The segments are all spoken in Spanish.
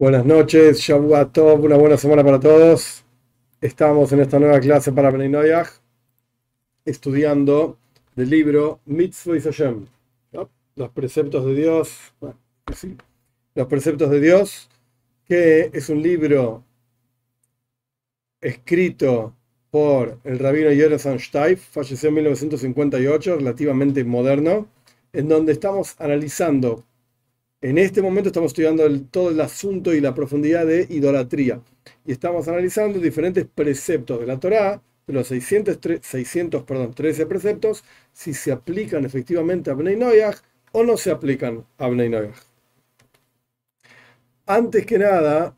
Buenas noches, Shavuot una buena semana para todos. Estamos en esta nueva clase para Bnei Noyach, estudiando el libro Mitzvah Hashem, los preceptos de Dios, los preceptos de Dios, que es un libro escrito por el rabino Jonathan Steif, falleció en 1958, relativamente moderno, en donde estamos analizando en este momento estamos estudiando todo el asunto y la profundidad de idolatría. Y estamos analizando diferentes preceptos de la Torá, de los 600, 600 perdón, 13 preceptos, si se aplican efectivamente a Bnei Noyach o no se aplican a Bnei Noyach. Antes que nada,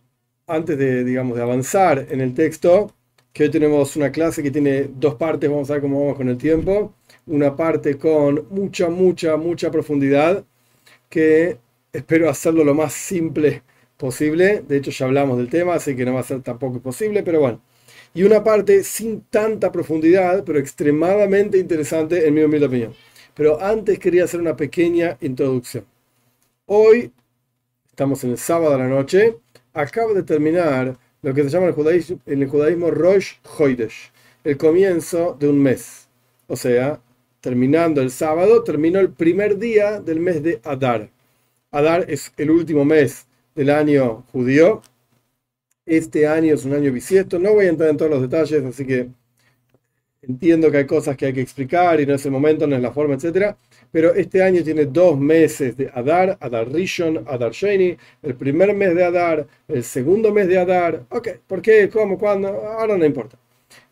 antes de, digamos, de avanzar en el texto, que hoy tenemos una clase que tiene dos partes, vamos a ver cómo vamos con el tiempo. Una parte con mucha, mucha, mucha profundidad, que espero hacerlo lo más simple posible. De hecho, ya hablamos del tema, así que no va a ser tampoco posible, pero bueno. Y una parte sin tanta profundidad, pero extremadamente interesante en mi opinión. Pero antes quería hacer una pequeña introducción. Hoy, estamos en el sábado a la noche, acabo de terminar lo que se llama en el judaísmo, en el judaísmo Rosh Hoidesh, el comienzo de un mes. O sea, terminando el sábado, terminó el primer día del mes de Adar. Adar es el último mes del año judío. Este año es un año bisiesto. No voy a entrar en todos los detalles, así que entiendo que hay cosas que hay que explicar y no es el momento, no es la forma, etc. Pero este año tiene dos meses de Adar, Adar Rishon, Adar Sheni, el primer mes de Adar, el segundo mes de Adar. Ok, ¿por qué? ¿Cómo? ¿Cuándo? Ahora no importa.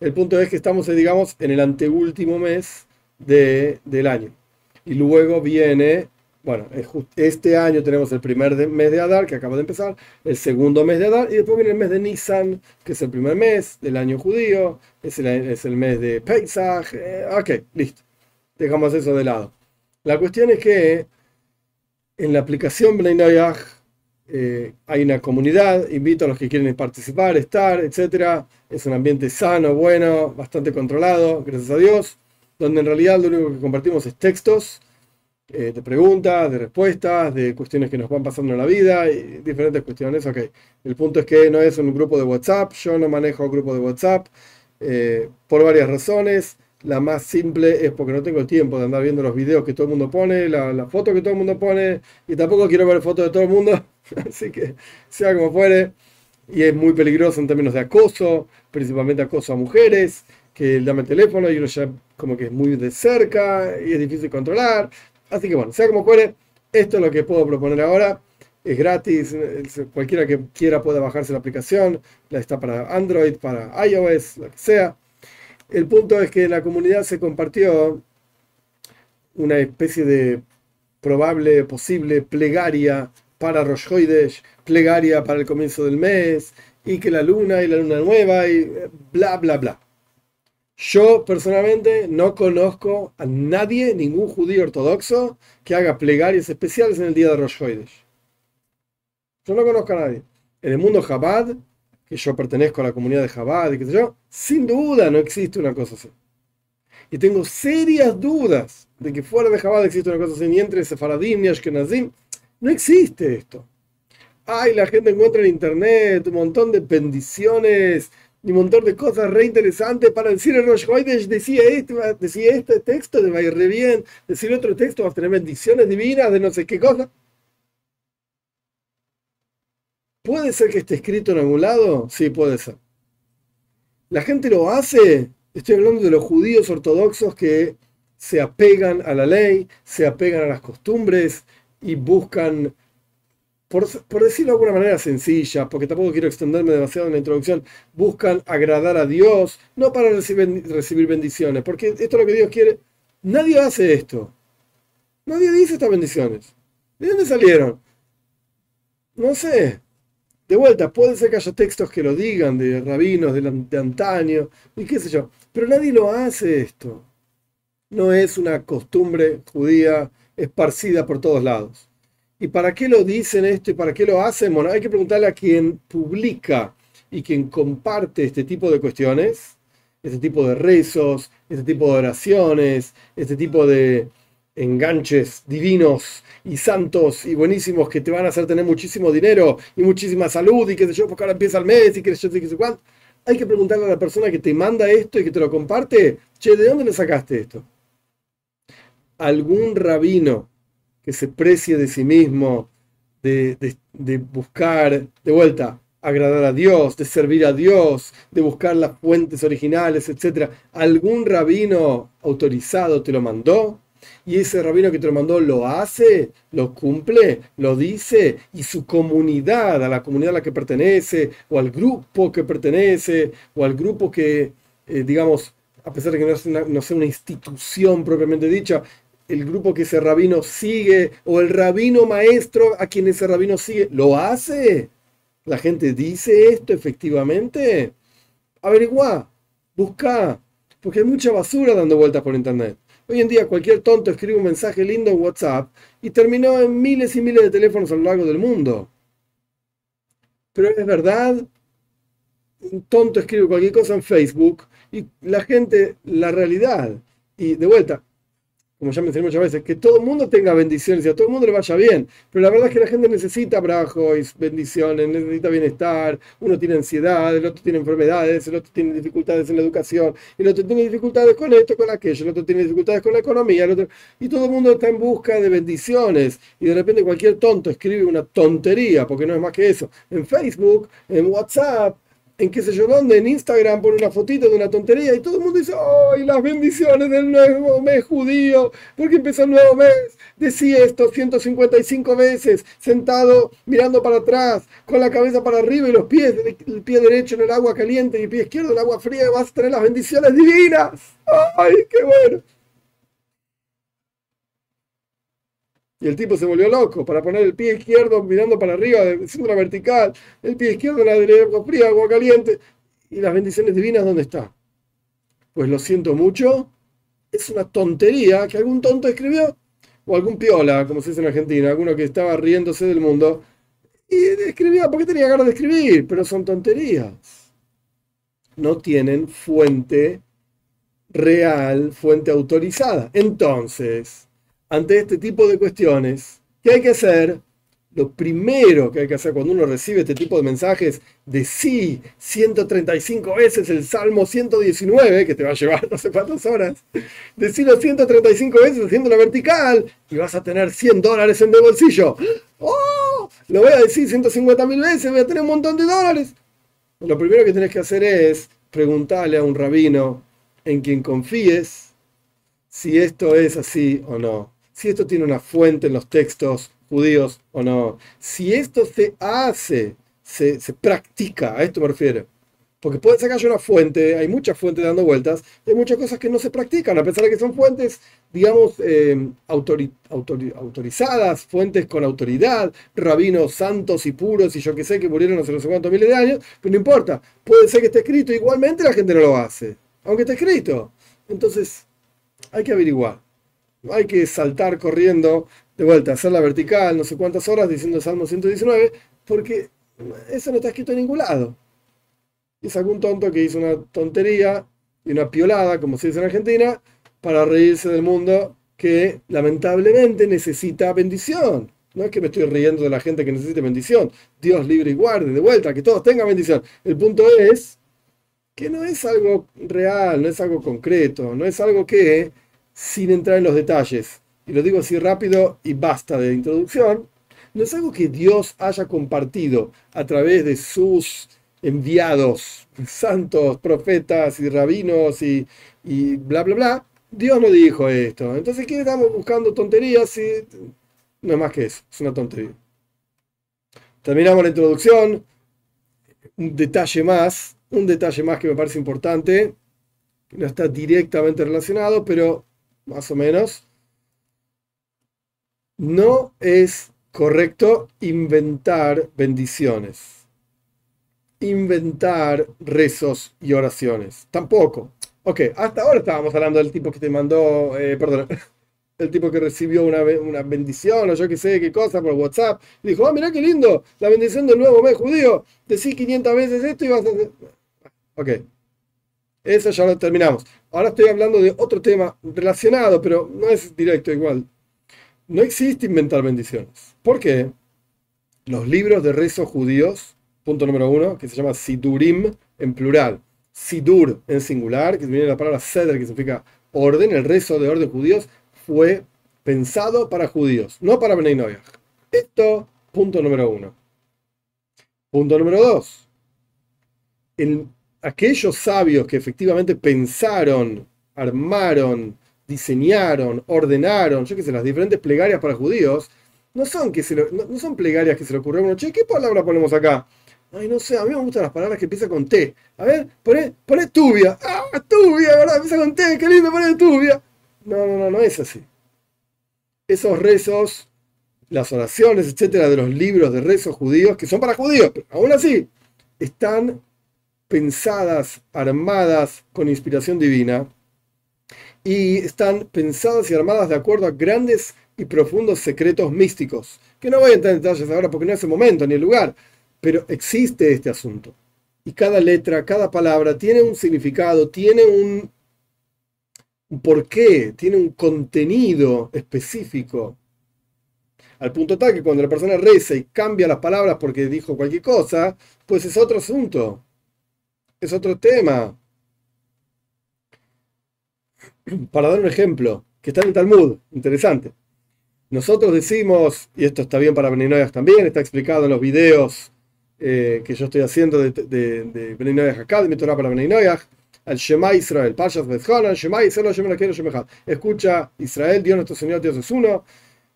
El punto es que estamos, digamos, en el anteúltimo mes de, del año. Y luego viene bueno, este año tenemos el primer mes de Adar, que acaba de empezar, el segundo mes de Adar, y después viene el mes de Nisan, que es el primer mes del año judío, es el, es el mes de Pesach. Eh, ok, listo. Dejamos eso de lado. La cuestión es que en la aplicación Bnei eh, hay una comunidad, invito a los que quieren participar, estar, etc. Es un ambiente sano, bueno, bastante controlado, gracias a Dios, donde en realidad lo único que compartimos es textos eh, de preguntas, de respuestas, de cuestiones que nos van pasando en la vida, y diferentes cuestiones. Ok, el punto es que no es un grupo de WhatsApp, yo no manejo grupo de WhatsApp eh, por varias razones. La más simple es porque no tengo tiempo de andar viendo los videos que todo el mundo pone, la, la foto que todo el mundo pone, y tampoco quiero ver fotos de todo el mundo, así que sea como fuere. Y es muy peligroso en términos de acoso, principalmente acoso a mujeres, que dame el teléfono y uno ya como que es muy de cerca y es difícil controlar. Así que bueno, sea como fuere, esto es lo que puedo proponer ahora. Es gratis, cualquiera que quiera puede bajarse la aplicación, la está para Android, para iOS, lo que sea. El punto es que en la comunidad se compartió una especie de probable, posible plegaria para Rosh plegaria para el comienzo del mes, y que la luna y la luna nueva, y bla, bla, bla. Yo personalmente no conozco a nadie, ningún judío ortodoxo, que haga plegarias especiales en el día de Rosh Hashanah. Yo no conozco a nadie. En el mundo Chabad, que yo pertenezco a la comunidad de yo, sin duda no existe una cosa así. Y tengo serias dudas de que fuera de Chabad existe una cosa así, ni entre Sefaradim ni Ashkenazim. No existe esto. Ay, la gente encuentra en internet un montón de bendiciones y un montón de cosas re interesantes para decir el Rosh decía este, decía este texto, te va a ir re bien, decir otro texto, vas a tener bendiciones divinas de no sé qué cosa. ¿Puede ser que esté escrito en algún lado? Sí, puede ser. ¿La gente lo hace? Estoy hablando de los judíos ortodoxos que se apegan a la ley, se apegan a las costumbres y buscan por, decirlo de alguna manera sencilla, porque tampoco quiero extenderme demasiado en la introducción, buscan agradar a Dios, no para recibir, bendiciones, porque esto es lo que Dios quiere. Nadie hace esto. Nadie dice estas bendiciones. ¿De dónde salieron? No sé. De vuelta, puede ser que haya textos que lo digan de rabinos de, de antaño y qué sé yo, pero nadie lo hace esto. No es una costumbre judía esparcida por todos lados. ¿Y para qué lo dicen esto y para qué lo hacen? Bueno, hay que preguntarle a quien publica y quien comparte este tipo de cuestiones, este tipo de rezos, este tipo de oraciones, este tipo de enganches divinos y santos y buenísimos que te van a hacer tener muchísimo dinero y muchísima salud y qué sé yo, porque ahora empieza el mes y qué sé yo, sé cuánto. Hay que preguntarle a la persona que te manda esto y que te lo comparte, che, ¿de dónde le sacaste esto? Algún rabino que se precie de sí mismo, de, de buscar, de vuelta, agradar a Dios, de servir a Dios, de buscar las fuentes originales, etc. ¿Algún rabino autorizado te lo mandó? y ese rabino que te lo mandó lo hace, lo cumple, lo dice, y su comunidad, a la comunidad a la que pertenece, o al grupo que pertenece, o al grupo que, eh, digamos, a pesar de que no, no sea una institución propiamente dicha, el grupo que ese rabino sigue, o el rabino maestro a quien ese rabino sigue, lo hace. La gente dice esto efectivamente. Averigua, busca, porque hay mucha basura dando vueltas por internet. Hoy en día cualquier tonto escribe un mensaje lindo en WhatsApp y terminó en miles y miles de teléfonos a lo largo del mundo. Pero es verdad, un tonto escribe cualquier cosa en Facebook y la gente, la realidad, y de vuelta, como ya mencioné muchas veces, que todo el mundo tenga bendiciones y a todo el mundo le vaya bien. Pero la verdad es que la gente necesita y bendiciones, necesita bienestar. Uno tiene ansiedad, el otro tiene enfermedades, el otro tiene dificultades en la educación, el otro tiene dificultades con esto, con aquello, el otro tiene dificultades con la economía, y todo el mundo está en busca de bendiciones. Y de repente cualquier tonto escribe una tontería, porque no es más que eso, en Facebook, en WhatsApp, en qué sé yo dónde, en Instagram pone una fotito de una tontería y todo el mundo dice, ¡ay, las bendiciones del nuevo mes judío! Porque empezó el nuevo mes. Decía esto 155 veces, sentado, mirando para atrás, con la cabeza para arriba y los pies, el pie derecho en el agua caliente y el pie izquierdo en el agua fría, vas a tener las bendiciones divinas. ¡Ay, qué bueno! Y el tipo se volvió loco para poner el pie izquierdo mirando para arriba, haciendo la vertical, el pie izquierdo en la derecha, fría, agua caliente. ¿Y las bendiciones divinas dónde está? Pues lo siento mucho, es una tontería que algún tonto escribió, o algún piola, como se dice en Argentina, alguno que estaba riéndose del mundo, y escribía porque tenía ganas de escribir, pero son tonterías. No tienen fuente real, fuente autorizada. Entonces, ante este tipo de cuestiones, ¿qué hay que hacer? Lo primero que hay que hacer cuando uno recibe este tipo de mensajes de sí, 135 veces el Salmo 119, que te va a llevar no sé cuántas horas, decirlo 135 veces haciendo la vertical y vas a tener 100 dólares en el bolsillo. ¡Oh! Lo voy a decir 150 mil veces, voy a tener un montón de dólares. Lo primero que tienes que hacer es preguntarle a un rabino en quien confíes si esto es así o no si esto tiene una fuente en los textos judíos o no, si esto se hace, se, practica, a esto me refiero. Porque puede ser que haya una fuente, hay muchas fuentes dando vueltas, hay muchas cosas que no se practican, a pesar de que son fuentes, digamos, eh, autorizadas, fuentes con autoridad, rabinos santos y puros y yo que sé que murieron hace no sé cuántos miles de años, pero no importa, puede ser que esté escrito, igualmente la gente no lo hace, aunque esté escrito. Entonces, hay que averiguar hay que saltar corriendo de vuelta, hacer la vertical, no sé cuántas horas diciendo el Salmo 119, porque eso no está escrito en ningún lado. Es algún tonto que hizo una tontería y una piolada, como se dice en Argentina, para reírse del mundo que lamentablemente necesita bendición. No es que me estoy riendo de la gente que necesite bendición. Dios libre y guarde, de vuelta, que todos tengan bendición. El punto es que no es algo real, no es algo concreto, no es algo que sin entrar en los detalles, y lo digo así rápido y basta de introducción, no es algo que Dios haya compartido a través de sus enviados, santos, profetas y rabinos y, bla, bla, bla. Dios no dijo esto. Entonces, ¿qué estamos buscando tonterías? Y no es más que eso, es una tontería. Terminamos la introducción. Un detalle más, un detalle más que me parece importante, no está directamente relacionado, pero más o menos, no es correcto inventar bendiciones, inventar rezos y oraciones. Tampoco. Ok, hasta ahora estábamos hablando del tipo que te mandó, eh, perdón, el tipo que recibió una, una, bendición o yo qué sé qué cosa por WhatsApp. Dijo, ah, mira qué lindo, la bendición del nuevo mes judío. Decí 500 veces esto y vas a... Ok, eso ya lo terminamos. Ahora estoy hablando de otro tema relacionado, pero no es directo igual. No existe inventar bendiciones. ¿Por qué? Los libros de rezos judíos, punto número uno, que se llama Sidurim en plural, Sidur en singular, que viene de la palabra Seder, que significa orden, el rezo de orden judíos, fue pensado para judíos, no para Bnei Esto, punto número uno. Punto número dos. Aquellos sabios que efectivamente pensaron, armaron, diseñaron, ordenaron, yo qué sé, las diferentes plegarias para judíos, no son, que no, son plegarias que se le ocurrió a uno, che, ¿qué palabra ponemos acá? Ay, no sé, a mí me gustan las palabras que empiezan con T. A ver, poné, poné tubia. Ah, tubia, ¿verdad? Empieza con T, qué lindo poner tubia. No, no, no, no es así. Esos rezos, las oraciones, etcétera, de los libros de rezos judíos, que son para judíos, pero aún así, están pensadas, armadas con inspiración divina y están pensadas y armadas de acuerdo a grandes y profundos secretos místicos, que no voy a entrar en detalles ahora porque no es el momento ni el lugar, pero existe este asunto. Y cada letra, cada palabra tiene un significado, tiene un, un porqué, tiene un contenido específico. Al punto tal que cuando la persona reza y cambia las palabras porque dijo cualquier cosa, pues es otro asunto. Es otro tema. Para dar un ejemplo, que está en el Talmud, interesante. Nosotros decimos, y esto está bien para Beninoyas también, está explicado en los videos eh, que yo estoy haciendo de, de, de Beninoyas Academy, Torah para Beninoyas, al Shema Israel, Pashas Bezhonan, Shema Israel, Shema quiero Shema Escucha, Israel, Dios nuestro Señor, Dios es uno.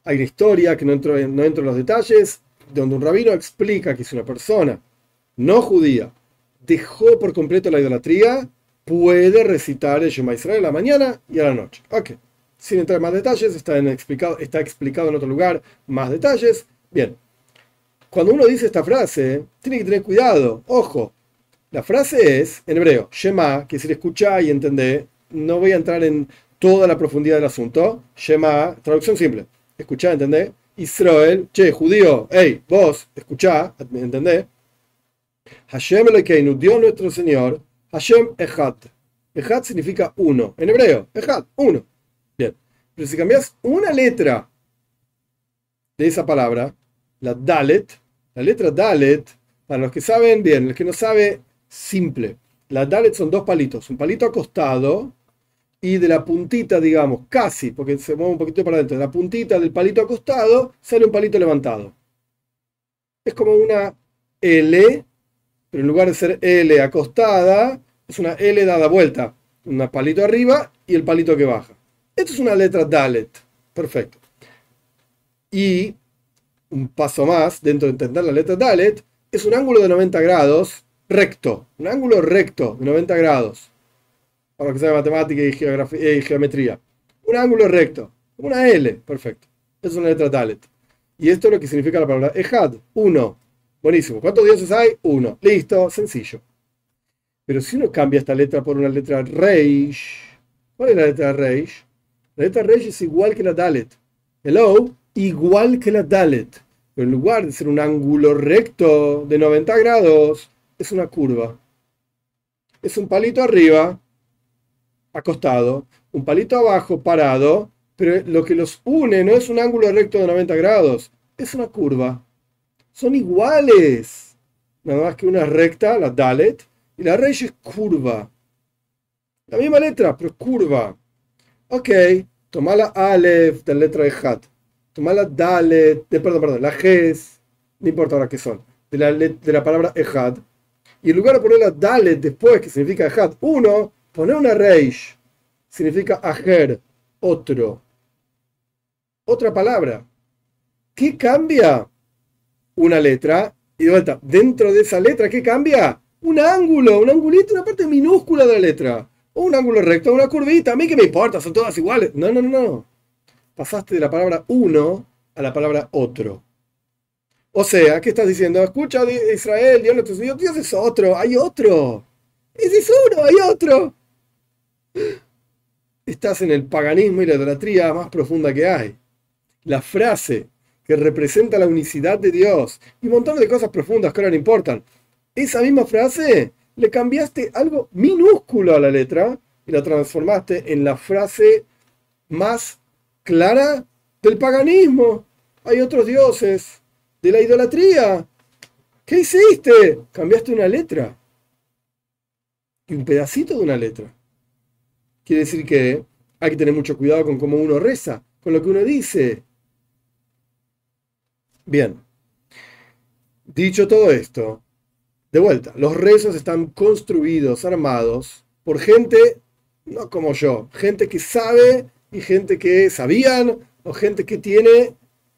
Hay una historia que no entro, no entro en los detalles, donde un rabino explica que si una persona no judía dejó por completo la idolatría, puede recitar el Shema Israel a la mañana y a la noche. Ok. Sin entrar en más detalles, está, explicado, está explicado en otro lugar más detalles. Bien. Cuando uno dice esta frase, tiene que tener cuidado. Ojo. La frase es en hebreo, Shema, que decir escucha y entender. No voy a entrar en toda la profundidad del asunto. Shema, traducción simple. Escuchá, entender. Israel, che, judío, hey, vos, escuchá, entendé. Hashem Elokeinu, Dios nuestro Señor, Hashem Echad. Echad significa uno. En hebreo, Echad, uno. Bien. Pero si cambias una letra de esa palabra, la Dalet, la letra Dalet, para los que saben bien, los que no saben, simple. La Dalet son dos palitos, un palito acostado y de la puntita, digamos, casi, porque se mueve un poquito para adentro, de la puntita del palito acostado sale un palito levantado. Es como una L pero en lugar de ser L acostada, es una L dada vuelta. Un palito arriba y el palito que baja. Esto es una letra Dalet. Perfecto. Y un paso más, dentro de entender la letra Dalet, es un ángulo de 90 grados recto. Un ángulo recto de 90 grados. Para que sea matemática y, y geometría. Un ángulo recto. Una L. Perfecto. Es una letra Dalet. Y esto es lo que significa la palabra Ejad. Uno. Buenísimo. ¿Cuántos dioses hay? Uno. Listo, sencillo. Pero si uno cambia esta letra por una letra Reish, ¿cuál es la letra Reish? La letra Reish es igual que la Dalet. Hello, igual que la Dalet. Pero en lugar de ser un ángulo recto de 90 grados, es una curva. Es un palito arriba, acostado, un palito abajo, parado, pero lo que los une no es un ángulo recto de 90 grados, es una curva son iguales. Nada más que una recta, la Dalet, y la Reish es curva. La misma letra, pero curva. Ok, toma la Aleph de la letra de Hat. Toma la Dalet, de, perdón, perdón, la Ges, no importa ahora qué son, de la, de la palabra Ejad. Y en lugar de poner la Dalet después, que significa Ejad, uno, poner una Reish, significa Ajer, otro. Otra palabra. ¿Qué cambia? Una letra y de vuelta, dentro de esa letra, ¿qué cambia? Un ángulo, un angulito, una parte minúscula de la letra. O un ángulo recto, una curvita. A mí que me importa, son todas iguales. No, no, no. Pasaste de la palabra uno a la palabra otro. O sea, ¿qué estás diciendo? Escucha Israel, Dios nuestro Señor, Dios es otro, hay otro. Ese es uno, hay otro. Estás en el paganismo y la idolatría más profunda que hay. La frase que representa la unicidad de Dios y un montón de cosas profundas que ahora no importan. Esa misma frase le cambiaste algo minúsculo a la letra y la transformaste en la frase más clara del paganismo. Hay otros dioses, de la idolatría. ¿Qué hiciste? Cambiaste una letra. Y un pedacito de una letra. Quiere decir que hay que tener mucho cuidado con cómo uno reza, con lo que uno dice. Bien. Dicho todo esto, de vuelta, los rezos están construidos, armados, por gente, no como yo, gente que sabe y gente que sabían o gente que tiene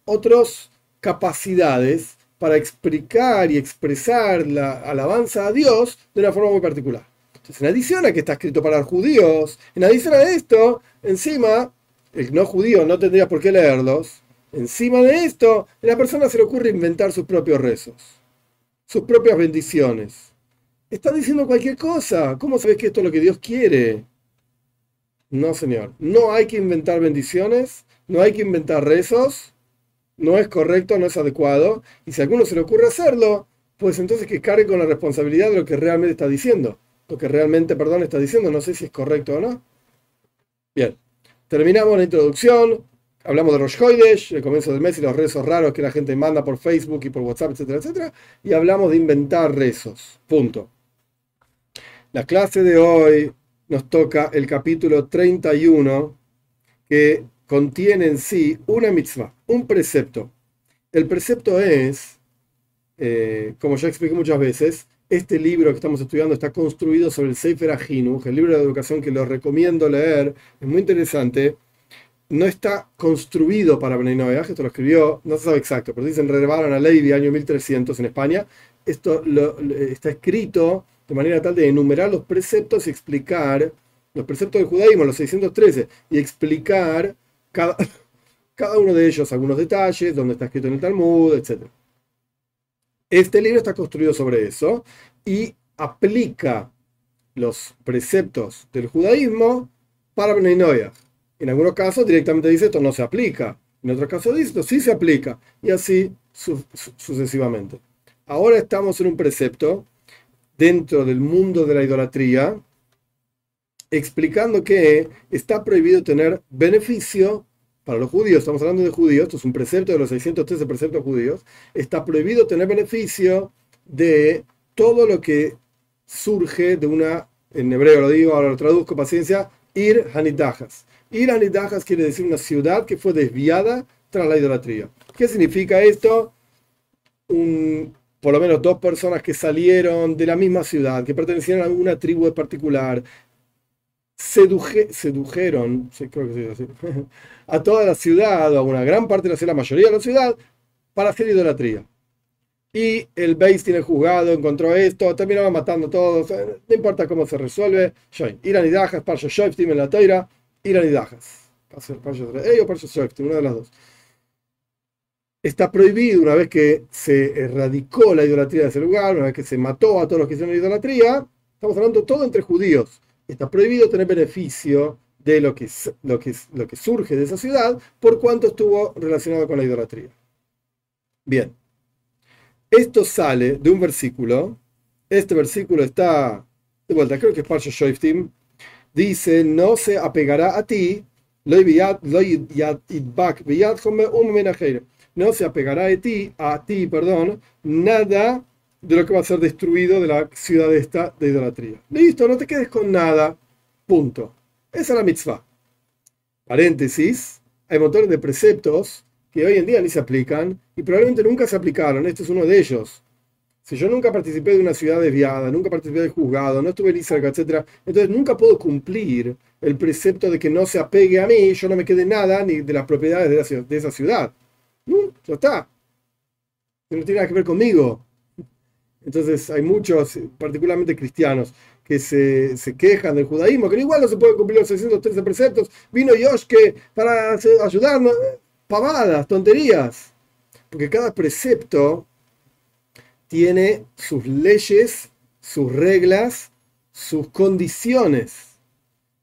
otras capacidades para explicar y expresar la alabanza a Dios de una forma muy particular. Entonces, en adición a que está escrito para judíos, en adición a esto, encima, el no judío no tendría por qué leerlos, encima de esto, a la persona se le ocurre inventar sus propios rezos, sus propias bendiciones. Está diciendo cualquier cosa. ¿Cómo sabes que esto es lo que Dios quiere? No, señor. No hay que inventar bendiciones, no hay que inventar rezos, no es correcto, no es adecuado. Y si a alguno se le ocurre hacerlo, pues entonces que cargue con la responsabilidad de lo que realmente está diciendo. Lo que realmente, perdón, está diciendo. No sé si es correcto o no. Bien. Terminamos la introducción. Hablamos de Rosh Hoidesh, el comienzo del mes y los rezos raros que la gente manda por Facebook y por WhatsApp, etcétera, etcétera. Y hablamos de inventar rezos. Punto. La clase de hoy nos toca el capítulo 31 que contiene en sí una mitzvah, un precepto. El precepto es, eh, como ya expliqué muchas veces, este libro que estamos estudiando está construido sobre el Sefer Ahinuch, el libro de educación que lo recomiendo leer, es muy interesante. No está construido para Noach, esto lo escribió, no se sabe exacto, pero dicen renovaron a Levi año 1300 en España. Esto está escrito de manera tal de enumerar los preceptos y explicar los preceptos del judaísmo, los 613, y explicar cada, uno de ellos, algunos detalles, donde está escrito en el Talmud, etc. Este libro está construido sobre eso y aplica los preceptos del judaísmo para Bnei En algunos casos directamente dice esto no se aplica, en otros casos dice esto sí se aplica, y así sucesivamente. Ahora estamos en un precepto dentro del mundo de la idolatría, explicando que está prohibido tener beneficio para los judíos, estamos hablando de judíos, esto es un precepto de los 613 preceptos judíos, está prohibido tener beneficio de todo lo que surge de una, en hebreo lo digo, ahora lo traduzco, paciencia, ir hanitajas. Ir hanitajas quiere decir una ciudad que fue desviada tras la idolatría. ¿Qué significa esto? Un, por lo menos dos personas que salieron de la misma ciudad, que pertenecían a una tribu en particular, sedujeron, a toda la ciudad, o a una gran parte de la ciudad, la mayoría de la ciudad, para hacer idolatría. Y el Beis tiene juzgado, encontró esto, terminaba matando a todos, no importa cómo se resuelve. Irán y Dajas, Parsha Shoftim en la Teira, Irán y Dajas. una de las dos está prohibido una vez que se erradicó la idolatría de ese lugar, una vez que se mató a todos los que hicieron idolatría, estamos hablando todo entre judíos. Está prohibido tener beneficio de lo que, lo que, lo que surge de esa ciudad por cuanto estuvo relacionado con la idolatría. Bien, esto sale de un versículo, este versículo está, de vuelta, creo que es Parsha Shoiftim, dice, no se apegará a ti, no se apegará a ti, a ti, perdón, nada de lo que va a ser destruido de la ciudad esta de idolatría. Listo, no te quedes con nada. Punto. Esa es la mitzvah. Paréntesis, hay montones de preceptos que hoy en día ni se aplican y probablemente nunca se aplicaron. Este es uno de ellos. Si yo nunca participé de una ciudad desviada, nunca participé del juzgado, no estuve ni cerca, etc., entonces nunca puedo cumplir el precepto de que no se apegue a mí, yo no me quede nada ni de las propiedades de esa ciudad. No, ya está. No tiene nada que ver conmigo. Entonces hay muchos, particularmente cristianos, que se, quejan del judaísmo, que igual no se pueden cumplir los 613 preceptos. Vino Yoshke para ayudarnos. Pavadas, tonterías. Porque cada precepto tiene sus leyes, sus reglas, sus condiciones.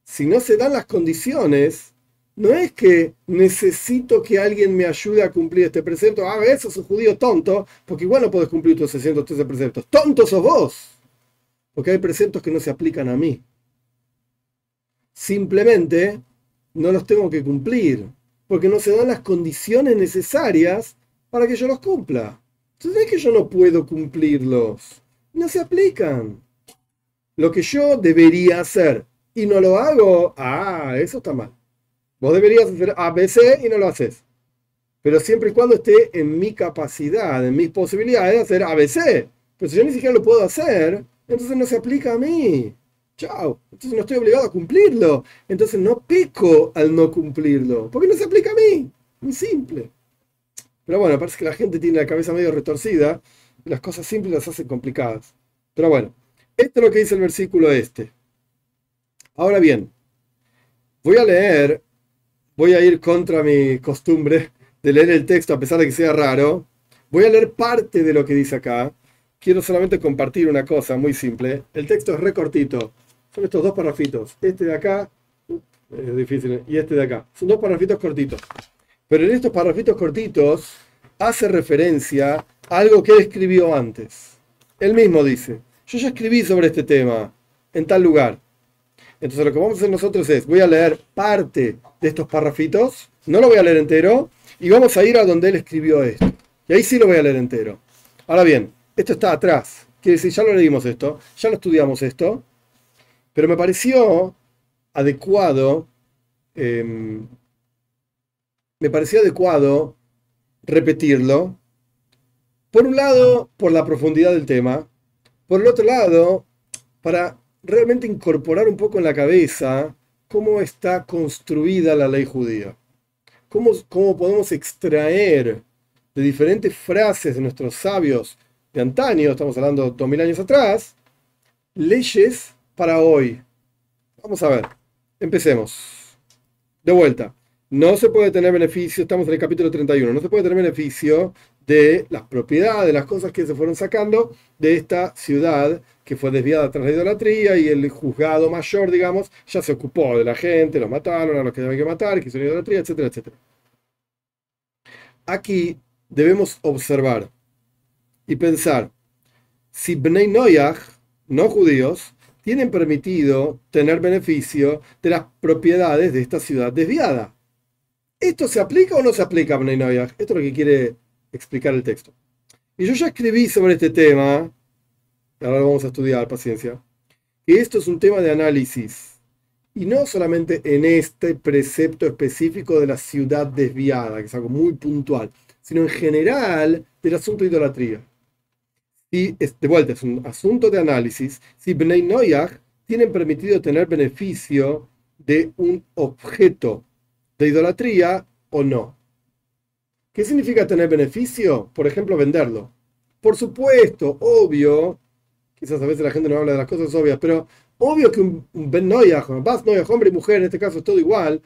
Si no se dan las condiciones, no es que necesito que alguien me ayude a cumplir este precepto. Ah, eso es un judío tonto, porque igual no puedes cumplir tus 613 preceptos. Tonto sos vos, porque hay preceptos que no se aplican a mí. Simplemente no los tengo que cumplir, porque no se dan las condiciones necesarias para que yo los cumpla. Entonces no es que yo no puedo cumplirlos, no se aplican. Lo que yo debería hacer y no lo hago, ah, eso está mal. Vos deberías hacer ABC y no lo haces. Pero siempre y cuando esté en mi capacidad, en mis posibilidades de hacer ABC. Pero si yo ni siquiera lo puedo hacer, entonces no se aplica a mí. Chao. Entonces no estoy obligado a cumplirlo. Entonces no peco al no cumplirlo. Porque no se aplica a mí. Muy simple. Pero bueno, parece que la gente tiene la cabeza medio retorcida. Y las cosas simples las hacen complicadas. Pero bueno, esto es lo que dice el versículo este. Ahora bien, voy a leer, voy a ir contra mi costumbre de leer el texto a pesar de que sea raro. Voy a leer parte de lo que dice acá. Quiero solamente compartir una cosa muy simple. El texto es recortito. Son estos dos parrafitos. Este de acá, es difícil, y este de acá. Son dos parrafitos cortitos. Pero en estos parrafitos cortitos hace referencia a algo que él escribió antes. Él mismo dice, yo ya escribí sobre este tema en tal lugar. Entonces lo que vamos a hacer nosotros es, voy a leer parte de estos parrafitos, no lo voy a leer entero, y vamos a ir a donde él escribió esto. Y ahí sí lo voy a leer entero. Ahora bien, esto está atrás. Quiere decir, ya lo leímos esto, ya lo estudiamos esto, pero me pareció adecuado, em, me pareció adecuado repetirlo. Por un lado, por la profundidad del tema. Por el otro lado, para realmente incorporar un poco en la cabeza cómo está construida la ley judía. Cómo, cómo podemos extraer de diferentes frases de nuestros sabios de antaño, estamos hablando dos mil años atrás, leyes para hoy. Vamos a ver, empecemos. De vuelta, no se puede tener beneficio, estamos en el capítulo 31, no se puede tener beneficio de las propiedades, de las cosas que se fueron sacando de esta ciudad que fue desviada tras la idolatría y el juzgado mayor, digamos, ya se ocupó de la gente, los mataron a los que deben que matar, que hicieron idolatría, etcétera, etcétera. Aquí debemos observar y pensar, si Bnei Noyach, no judíos, tienen permitido tener beneficio de las propiedades de esta ciudad desviada. ¿Esto se aplica o no se aplica Bnei Noyach? Esto es lo que quiere explicar el texto. Y yo ya escribí sobre este tema, ahora lo vamos a estudiar, paciencia, y esto es un tema de análisis, y no solamente en este precepto específico de la ciudad desviada, que es algo muy puntual, sino en general del asunto de idolatría. Y de vuelta, es un asunto de análisis, si Bnei Noyach tienen permitido tener beneficio de un objeto de idolatría o no. ¿Qué significa tener beneficio? Por ejemplo, venderlo. Por supuesto, obvio, quizás a veces la gente no habla de las cosas obvias, pero obvio que un, Ben un Bas Noyach, hombre y mujer, en este caso es todo igual,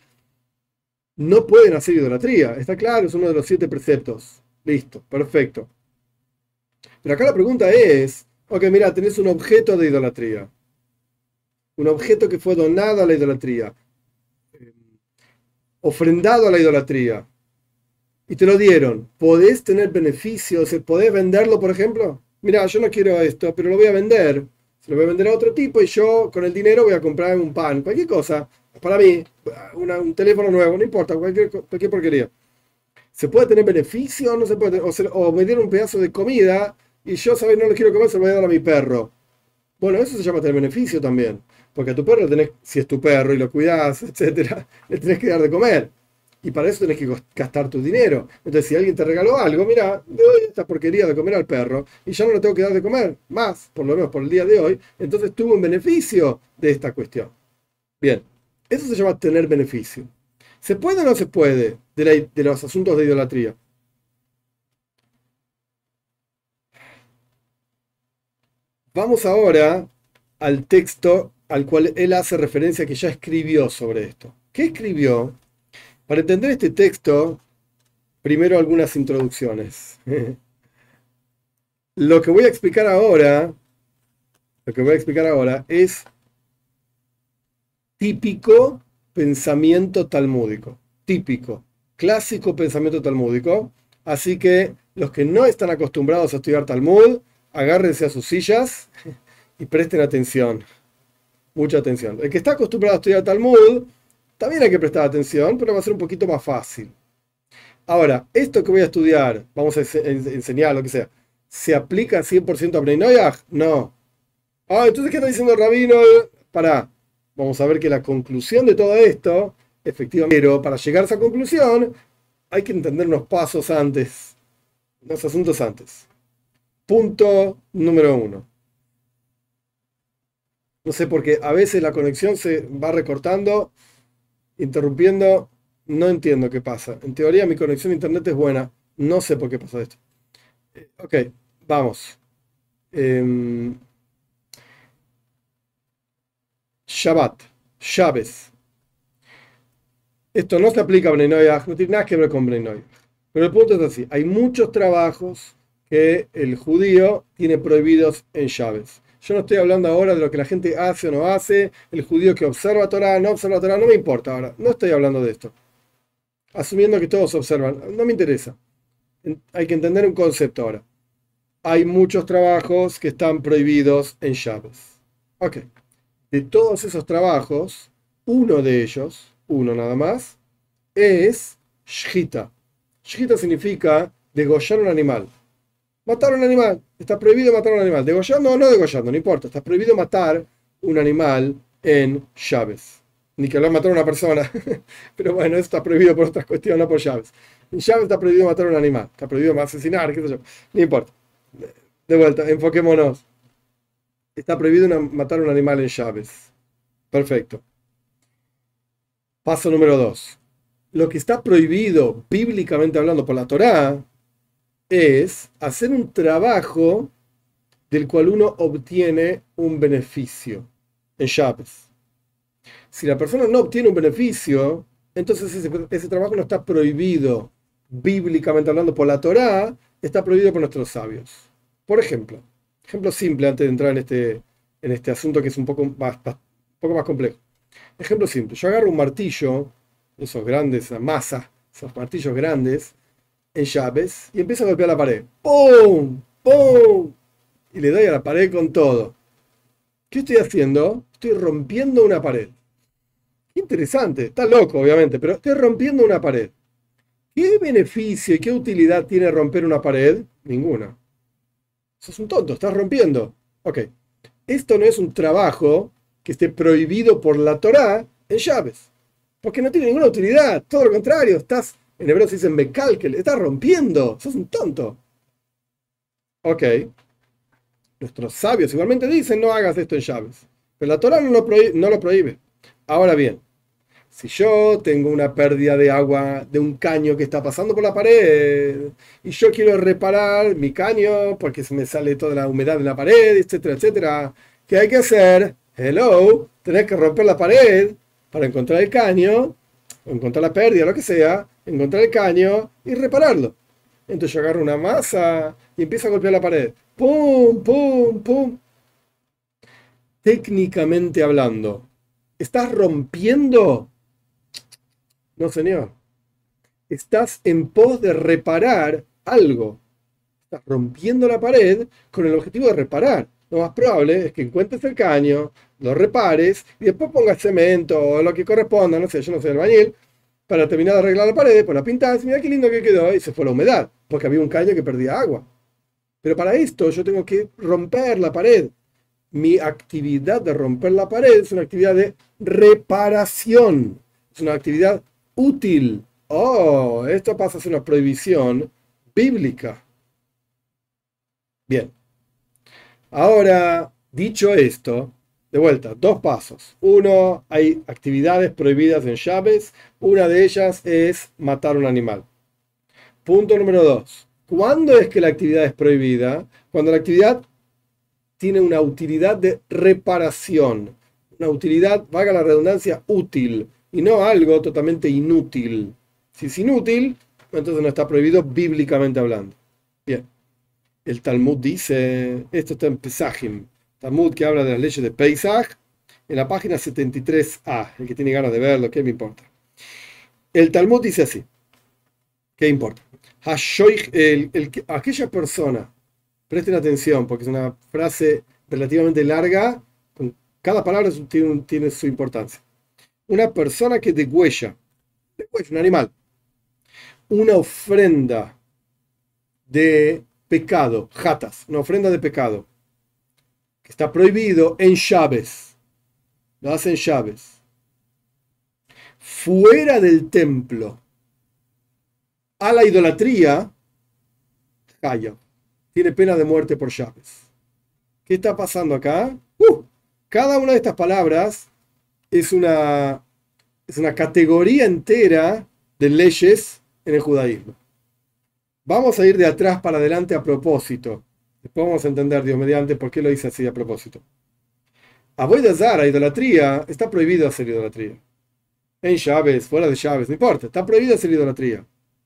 no pueden hacer idolatría. Está claro, es uno de los siete preceptos. Listo, perfecto. Pero acá la pregunta es, ok, mira, tenés un objeto de idolatría. Un objeto que fue donado a la idolatría. Ofrendado a la idolatría. Y te lo dieron. ¿Podés tener beneficios? ¿Podés venderlo, por ejemplo? Mira, yo no quiero esto, pero lo voy a vender. Se lo voy a vender a otro tipo y yo con el dinero voy a comprar un pan, cualquier cosa. Para mí, un teléfono nuevo, no importa, cualquier, cualquier porquería. ¿Se puede tener beneficio? No se puede, o, o me dieron un pedazo de comida y yo, ¿sabes? No lo quiero comer, se lo voy a dar a mi perro. Bueno, eso se llama tener beneficio también. Porque a tu perro tenés, si es tu perro y lo cuidas, etcétera, le tenés que dar de comer. Y para eso tenés que gastar tu dinero. Entonces, si alguien te regaló algo, mira, le doy esta porquería de comer al perro y ya no le tengo que dar de comer más, por lo menos por el día de hoy. Entonces tuvo un beneficio de esta cuestión. Bien, eso se llama tener beneficio. ¿Se puede o no se puede de, de los asuntos de idolatría? Vamos ahora al texto al cual él hace referencia que ya escribió sobre esto. ¿Qué escribió? Para entender este texto, primero algunas introducciones. lo que voy a explicar ahora, lo que voy a explicar ahora es típico pensamiento talmúdico, típico, clásico pensamiento talmúdico. Así que los que no están acostumbrados a estudiar Talmud, agárrense a sus sillas y presten atención. Mucha atención. El que está acostumbrado a estudiar Talmud, también hay que prestar atención, pero va a ser un poquito más fácil. Ahora, esto que voy a estudiar, vamos a enseñar, lo que sea, ¿se aplica 100% a Bnei No. Ah, entonces, ¿qué está diciendo el rabino? Para, vamos a ver que la conclusión de todo esto, efectivamente, pero para llegar a esa conclusión, hay que entender unos pasos antes, unos asuntos antes. Punto número uno. No sé, porque a veces la conexión se va recortando, interrumpiendo. No entiendo qué pasa. En teoría mi conexión a internet es buena. No sé por qué pasa esto. Eh, ok, vamos. Em, Shabbat, Shabes. Esto no se aplica a Brenoyah, no tiene nada que ver con Brenoyah. Pero el punto es así: hay muchos trabajos que el judío tiene prohibidos en Shabes. Yo no estoy hablando ahora de lo que la gente hace o no hace, el judío que observa Torah, no observa Torah, no me importa ahora. No estoy hablando de esto. Asumiendo que todos observan, no me interesa. Hay que entender un concepto ahora. Hay muchos trabajos que están prohibidos en Shabes. Ok. De todos esos trabajos, uno de ellos, uno nada más, es Shita. Shita significa degollar un animal matar un animal. Está prohibido matar un animal. Degollando o no degollando, no importa. Está prohibido matar un animal en llaves. Ni que lo matar a una persona. Pero bueno, eso está prohibido por otras cuestiones, no por llaves. En llaves está prohibido matar un animal. Está prohibido asesinar, qué sé yo. No importa. De vuelta, enfoquémonos. Está prohibido matar un animal en llaves. Perfecto. Paso número dos. Lo que está prohibido bíblicamente hablando por la Torá es hacer un trabajo del cual uno obtiene un beneficio en llaves. Si la persona no obtiene un beneficio, entonces ese, trabajo no está prohibido bíblicamente hablando por la Torá, está prohibido por nuestros sabios. Por ejemplo, ejemplo simple antes de entrar en este, en este asunto que es un poco más, poco más complejo. Ejemplo simple, yo agarro un martillo, esos grandes, masa, esos martillos grandes, en llaves y empiezo a golpear la pared. ¡Pum! ¡Pum! Y le doy a la pared con todo. ¿Qué estoy haciendo? Estoy rompiendo una pared. Interesante. Está loco, obviamente, pero estoy rompiendo una pared. ¿Qué beneficio y qué utilidad tiene romper una pared? Ninguna. Sos un tonto, estás rompiendo. Ok. Esto no es un trabajo que esté prohibido por la Torá en llaves. Porque no tiene ninguna utilidad. Todo lo contrario, estás en hebreo se dice le está rompiendo, sos un tonto. Ok. Nuestros sabios igualmente dicen no hagas esto en llaves. Pero la Torah no lo, prohíbe, no lo prohíbe. Ahora bien, si yo tengo una pérdida de agua de un caño que está pasando por la pared y yo quiero reparar mi caño porque se me sale toda la humedad de la pared, etcétera, etcétera, ¿qué hay que hacer? Hello, tenés que romper la pared para encontrar el caño, encontrar la pérdida, lo que sea, encontrar el caño y repararlo. Entonces yo agarro una masa y empiezo a golpear la pared. ¡Pum, pum, pum! Técnicamente hablando, ¿estás rompiendo? No, señor. Estás en pos de reparar algo. Estás rompiendo la pared con el objetivo de reparar. Lo más probable es que encuentres el caño, lo repares y después pongas cemento o lo que corresponda, no sé, yo no soy albañil, para terminar de arreglar la pared, pues la pintas, mira qué lindo que quedó, y se fue la humedad, porque había un caño que perdía agua. Pero para esto yo tengo que romper la pared. Mi actividad de romper la pared es una actividad de reparación, es una actividad útil. Oh, esto pasa a ser una prohibición bíblica. Bien. Ahora, dicho esto, de vuelta, dos pasos. Uno, hay actividades prohibidas en llaves. Una de ellas es matar un animal. Punto número dos. ¿Cuándo es que la actividad es prohibida? Cuando la actividad tiene una utilidad de reparación. Una utilidad, valga la redundancia, útil. Y no algo totalmente inútil. Si es inútil, entonces no está prohibido bíblicamente hablando. Bien. El Talmud dice, esto está en Pesajim, Talmud que habla de las leyes de Pesach, en la página 73a. El que tiene ganas de verlo, ¿qué me importa? El Talmud dice así. ¿Qué importa? aquella persona, presten atención porque es una frase relativamente larga, Cada palabra tiene, tiene su importancia. Una persona que degüella, degüella un animal, una ofrenda de pecado, jatas, una ofrenda de pecado, que está prohibido en llaves, lo hacen llaves, fuera del templo, a la idolatría, calla, tiene pena de muerte por llaves. ¿Qué está pasando acá? Uh, cada una de estas palabras es una, es una categoría entera de leyes en el judaísmo. Vamos a ir de atrás para adelante a propósito. Después vamos a entender, Dios mediante, por qué lo hice así a propósito. A de Zara, idolatría, está prohibido hacer idolatría. En llaves, fuera de llaves, no importa, está prohibido hacer idolatría.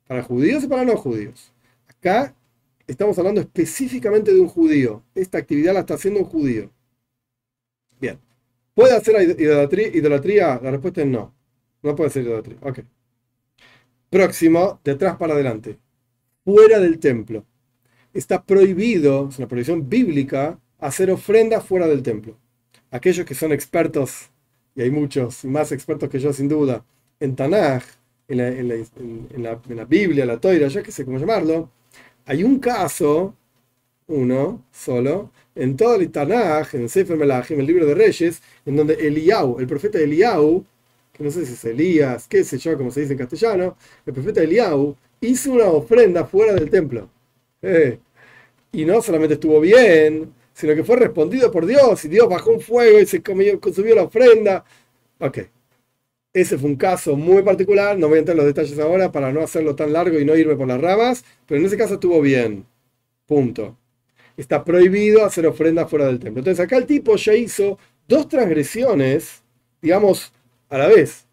Para judíos y para no judíos. Acá estamos hablando específicamente de un judío. Esta actividad la está haciendo un judío. Bien. ¿Puede hacer idolatría? idolatría? La respuesta es no. No puede ser idolatría. Ok. Próximo, de atrás para adelante. Fuera del templo. Está prohibido, es una prohibición bíblica, hacer ofrendas fuera del templo. Aquellos que son expertos, y hay muchos, más expertos que yo sin duda, en Tanaj, en la, en la, en la, Biblia, la Toira, yo qué sé cómo llamarlo, hay un caso, uno solo, en todo el Tanaj, en Sefer Melachim, el libro de Reyes, en donde Eliau, el profeta Eliau, no sé si es Elías, qué sé yo, como se dice en castellano, el profeta Eliau hizo una ofrenda fuera del templo. Eh, y no solamente estuvo bien, sino que fue respondido por Dios, y Dios bajó un fuego y se comió, consumió la ofrenda. Ok. Ese fue un caso muy particular, no voy a entrar en los detalles ahora para no hacerlo tan largo y no irme por las ramas, pero en ese caso estuvo bien. Punto. Está prohibido hacer ofrendas fuera del templo. Entonces acá el tipo ya hizo dos transgresiones, digamos, a la vez.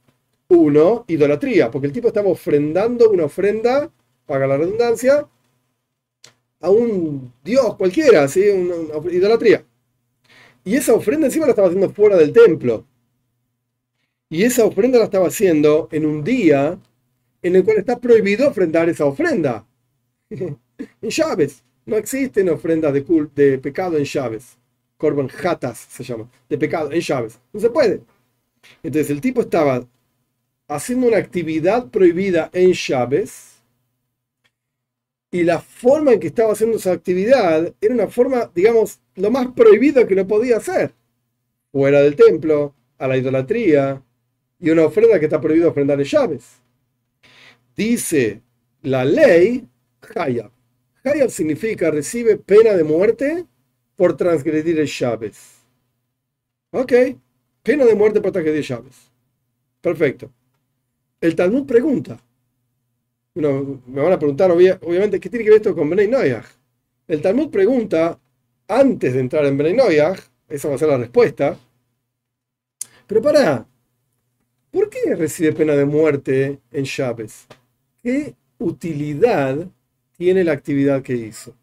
Uno, idolatría, porque el tipo estaba ofrendando una ofrenda, paga la redundancia, a un dios cualquiera, ¿sí? una, idolatría. Y esa ofrenda encima la estaba haciendo fuera del templo. Y esa ofrenda la estaba haciendo en un día en el cual está prohibido ofrendar esa ofrenda. en llaves. No existen ofrendas de, de pecado en llaves. Corban jatas se llama. De pecado en llaves. No se puede. Entonces el tipo estaba haciendo una actividad prohibida en llaves y la forma en que estaba haciendo esa actividad era una forma, digamos, lo más prohibida que lo podía hacer. Fuera del templo, a la idolatría y una ofrenda que está prohibido ofrendar en llaves. Dice la ley Hayab. Hayab significa recibe pena de muerte por transgredir llaves. Ok, Pena de muerte por de llaves. Perfecto. El Talmud pregunta. Me van a preguntar, obviamente, ¿qué tiene que ver esto con Benay Noyaj? El Talmud pregunta, antes de entrar en Benay Noyaj, esa va a ser la respuesta. Pero para, ¿por qué recibe pena de muerte en llaves? ¿Qué utilidad tiene la actividad que hizo?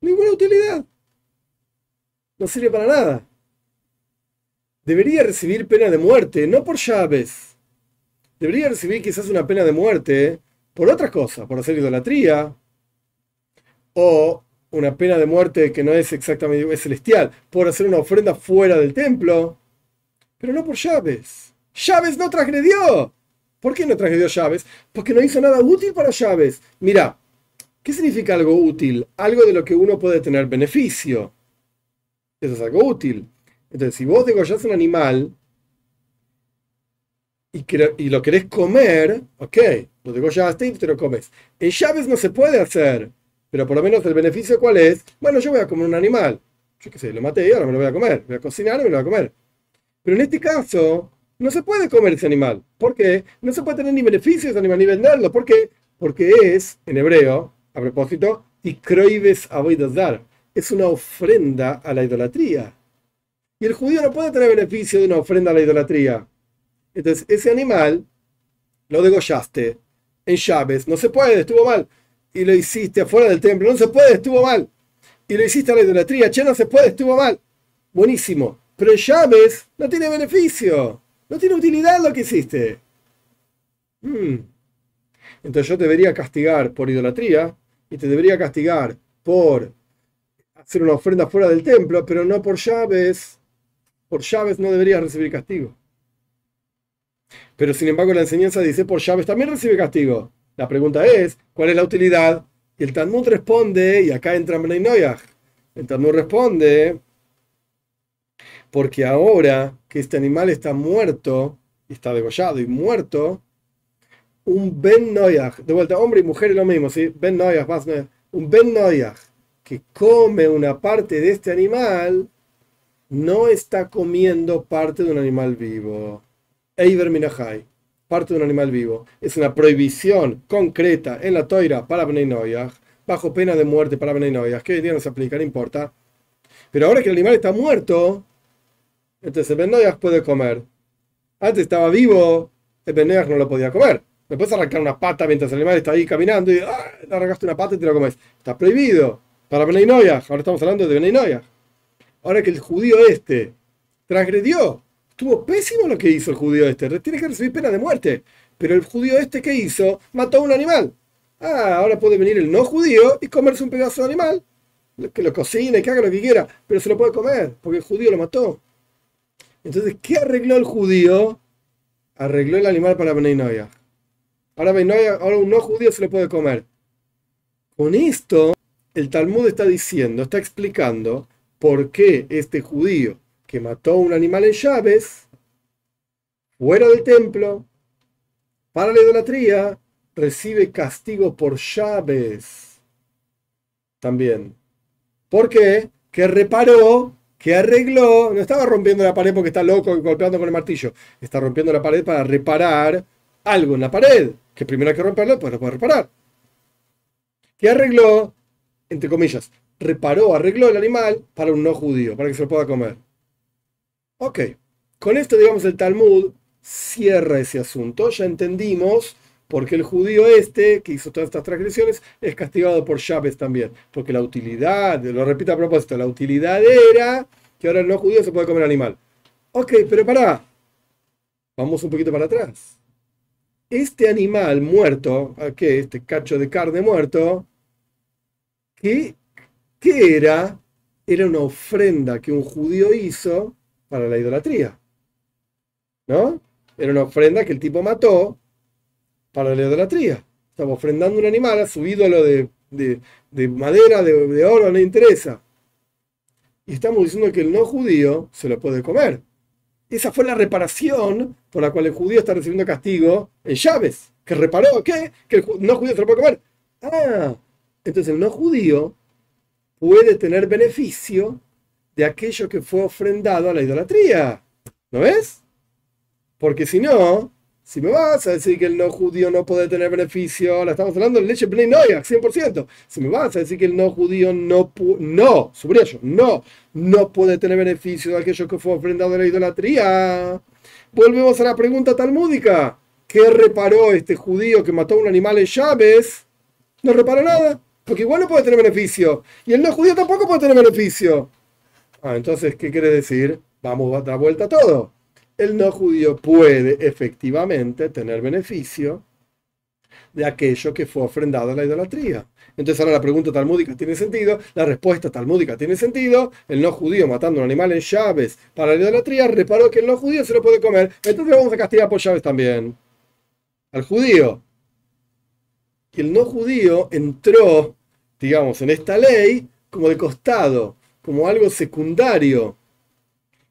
Ninguna utilidad. No sirve para nada debería recibir pena de muerte, no por llaves. Debería recibir quizás una pena de muerte por otra cosa, por hacer idolatría, o una pena de muerte que no es exactamente celestial, por hacer una ofrenda fuera del templo, pero no por llaves. Llaves no transgredió. ¿Por qué no transgredió llaves? Porque no hizo nada útil para llaves. Mira, ¿qué significa algo útil? Algo de lo que uno puede tener beneficio. Eso es algo útil. Entonces, si vos degollás un animal y, y, lo querés comer, ok, lo degollaste y te lo comes. En llaves no se puede hacer, pero por lo menos el beneficio cuál es, bueno, yo voy a comer un animal. Yo qué sé, lo maté y ahora me lo voy a comer. Voy a cocinar y me lo voy a comer. Pero en este caso, no se puede comer ese animal. ¿Por qué? No se puede tener ni beneficio de animal ni venderlo. ¿Por qué? Porque es, en hebreo, a propósito, tikroives dar. Es una ofrenda a la idolatría. Y el judío no puede tener beneficio de una ofrenda a la idolatría. Entonces, ese animal lo degollaste en llaves, no se puede, estuvo mal. Y lo hiciste afuera del templo, no se puede, estuvo mal. Y lo hiciste a la idolatría, che, no se puede, estuvo mal. Buenísimo. Pero en llaves no tiene beneficio, no tiene utilidad lo que hiciste. Hmm. Entonces yo te debería castigar por idolatría y te debería castigar por hacer una ofrenda fuera del templo, pero no por llaves. por llaves no deberías recibir castigo. Pero sin embargo la enseñanza dice, por llaves también recibe castigo. La pregunta es, ¿cuál es la utilidad? Y el Talmud responde, y acá entra Noyach, el Talmud responde, porque ahora que este animal está muerto, está degollado y muerto, un Ben Noyach, de vuelta, hombre y mujer es lo mismo, ¿sí? Ben Noyach, un Ben Noyach que come una parte de este animal, no está comiendo parte de un animal vivo. Eiber Minahai, parte de un animal vivo. Es una prohibición concreta en la toira para Bnei Noyach, bajo pena de muerte para Bnei Noyach, que hoy día no se aplica, no importa. Pero ahora que el animal está muerto, entonces Ben Noyach puede comer. Antes estaba vivo, Ben Noyach no lo podía comer. Me puedes arrancar una pata mientras el animal está ahí caminando y ¡ah! le arrancaste una pata y te lo comes. Está prohibido para Bnei Noyach. Ahora estamos hablando de Bnei Noyach. Ahora que el judío este transgredió Estuvo pésimo lo que hizo el judío este. Tiene que recibir pena de muerte. Pero el judío este que hizo, mató a un animal. Ah, ahora puede venir el no judío y comerse un pedazo de animal. Que lo cocine, que haga lo que quiera. Pero se lo puede comer, porque el judío lo mató. Entonces, ¿qué arregló el judío? Arregló el animal para Beninoya. Ahora, ahora un no judío se lo puede comer. Con esto, el Talmud está diciendo, está explicando por qué este judío que mató un animal en llaves, fuera del templo, para la idolatría, recibe castigo por llaves. También. ¿Por qué? Que reparó, que arregló, no estaba rompiendo la pared porque está loco golpeando con el martillo, está rompiendo la pared para reparar algo en la pared, que primero hay que romperlo, después lo puede reparar. Que arregló, entre comillas, reparó, arregló el animal para un no judío, para que se lo pueda comer. Ok, con esto, digamos, el Talmud cierra ese asunto. Ya entendimos por qué el judío este, que hizo todas estas transgresiones, es castigado por Chávez también. Porque la utilidad, lo repito a propósito, la utilidad era que ahora el no judío se puede comer animal. Ok, pero pará. Vamos un poquito para atrás. Este animal muerto, ¿qué? Este cacho de carne muerto, ¿qué, ¿qué era? Era una ofrenda que un judío hizo para la idolatría. ¿No? Era una ofrenda que el tipo mató para la idolatría. Estaba ofrendando un animal a su ídolo de, madera, de, oro, no le interesa. Y estamos diciendo que el no judío se lo puede comer. Esa fue la reparación por la cual el judío está recibiendo castigo en llaves. Que reparó, ¿qué? Que el no judío se lo puede comer. Ah, entonces el no judío puede tener beneficio de aquello que fue ofrendado a la idolatría. ¿No ves? Porque si no, si me vas a decir que el no judío no puede tener beneficio, ahora estamos hablando de leche Bnei 100%. Si me vas a decir que el no judío no, no, no, no puede tener beneficio de aquello que fue ofrendado a la idolatría, volvemos a la pregunta talmúdica. ¿Qué reparó este judío que mató a un animal en llaves? No reparó nada, porque igual no puede tener beneficio. Y el no judío tampoco puede tener beneficio. Ah, entonces, ¿qué quiere decir? Vamos a dar vuelta a todo. El no judío puede efectivamente tener beneficio de aquello que fue ofrendado a la idolatría. Entonces ahora la pregunta talmúdica tiene sentido, la respuesta talmúdica tiene sentido, el no judío matando un animal en llaves para la idolatría, reparó que el no judío se lo puede comer, entonces vamos a castigar por llaves también. Al judío. Y el no judío entró, digamos, en esta ley como de costado, como algo secundario.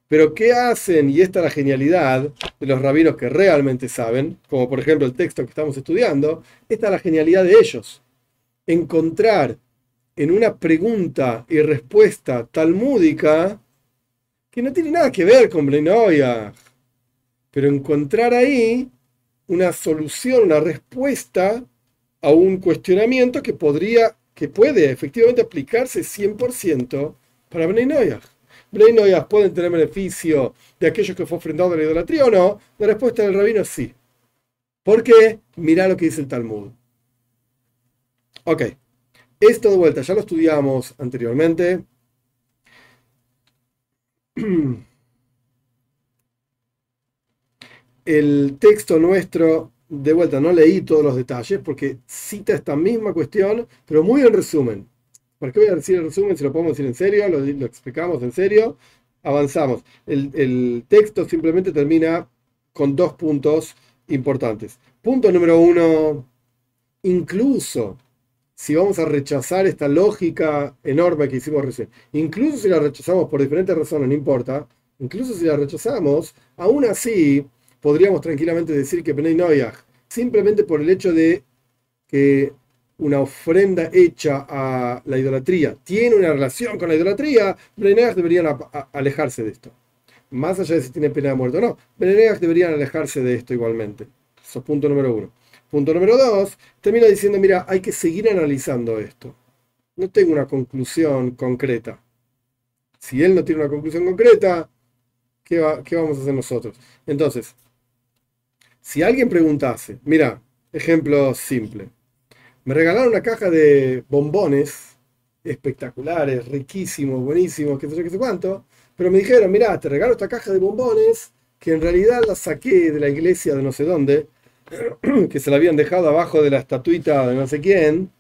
Pero ¿qué hacen? Y esta es la genialidad de los rabinos que realmente saben, como por ejemplo el texto que estamos estudiando, esta es la genialidad de ellos. Encontrar en una pregunta y respuesta talmúdica que no tiene nada que ver con Blenoya, pero encontrar ahí una solución, una respuesta a un cuestionamiento que podría, que puede efectivamente aplicarse 100% para Bnei Noyach. ¿Bnei pueden tener beneficio de aquellos que fue ofrendado a la idolatría o no? La respuesta del rabino es sí. ¿Por qué? Mirá lo que dice el Talmud. Ok, esto de vuelta, ya lo estudiamos anteriormente. El texto nuestro, de vuelta, no leí todos los detalles porque cita esta misma cuestión, pero muy en resumen. ¿Por qué voy a decir el resumen si lo podemos decir en serio? Lo, explicamos en serio. avanzamos. El, texto simplemente termina con dos puntos importantes. Punto número uno, incluso si vamos a rechazar esta lógica enorme que hicimos recién, incluso si la rechazamos por diferentes razones, no importa, incluso si la rechazamos, aún así podríamos tranquilamente decir que Benay Noyach, simplemente por el hecho de que una ofrenda hecha a la idolatría tiene una relación con la idolatría, Benay deberían alejarse de esto. Más allá de si tiene pena de muerte o no, Benay deberían alejarse de esto igualmente. Eso es punto número uno. Punto número dos, termina diciendo, mira, hay que seguir analizando esto. No tengo una conclusión concreta. Si él no tiene una conclusión concreta, ¿qué, vamos a hacer nosotros? Entonces, si alguien preguntase, mira, ejemplo simple, me regalaron una caja de bombones espectaculares, riquísimos, buenísimos, qué sé yo, qué sé cuánto, pero me dijeron, mira, te regalo esta caja de bombones que en realidad la saqué de la iglesia de no sé dónde, que se la habían dejado abajo de la estatuita de no sé quién,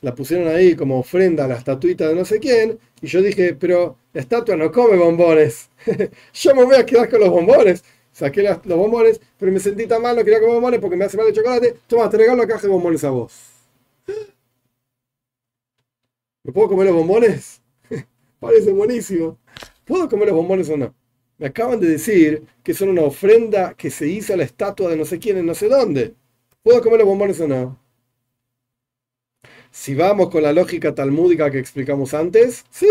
la pusieron ahí como ofrenda a la estatuita de no sé quién, y yo dije, pero la estatua no come bombones, yo me voy a quedar con los bombones. Saqué los bombones, pero me sentí tan mal, no quería comer bombones porque me hace mal el chocolate. Toma, te regalo la caja de bombones a vos. ¿Me puedo comer los bombones? Parece buenísimo. ¿Puedo comer los bombones o no? Me acaban de decir que son una ofrenda que se hizo a la estatua de no sé quién en no sé dónde. ¿Puedo comer los bombones o no? Si vamos con la lógica talmúdica que explicamos antes, sí.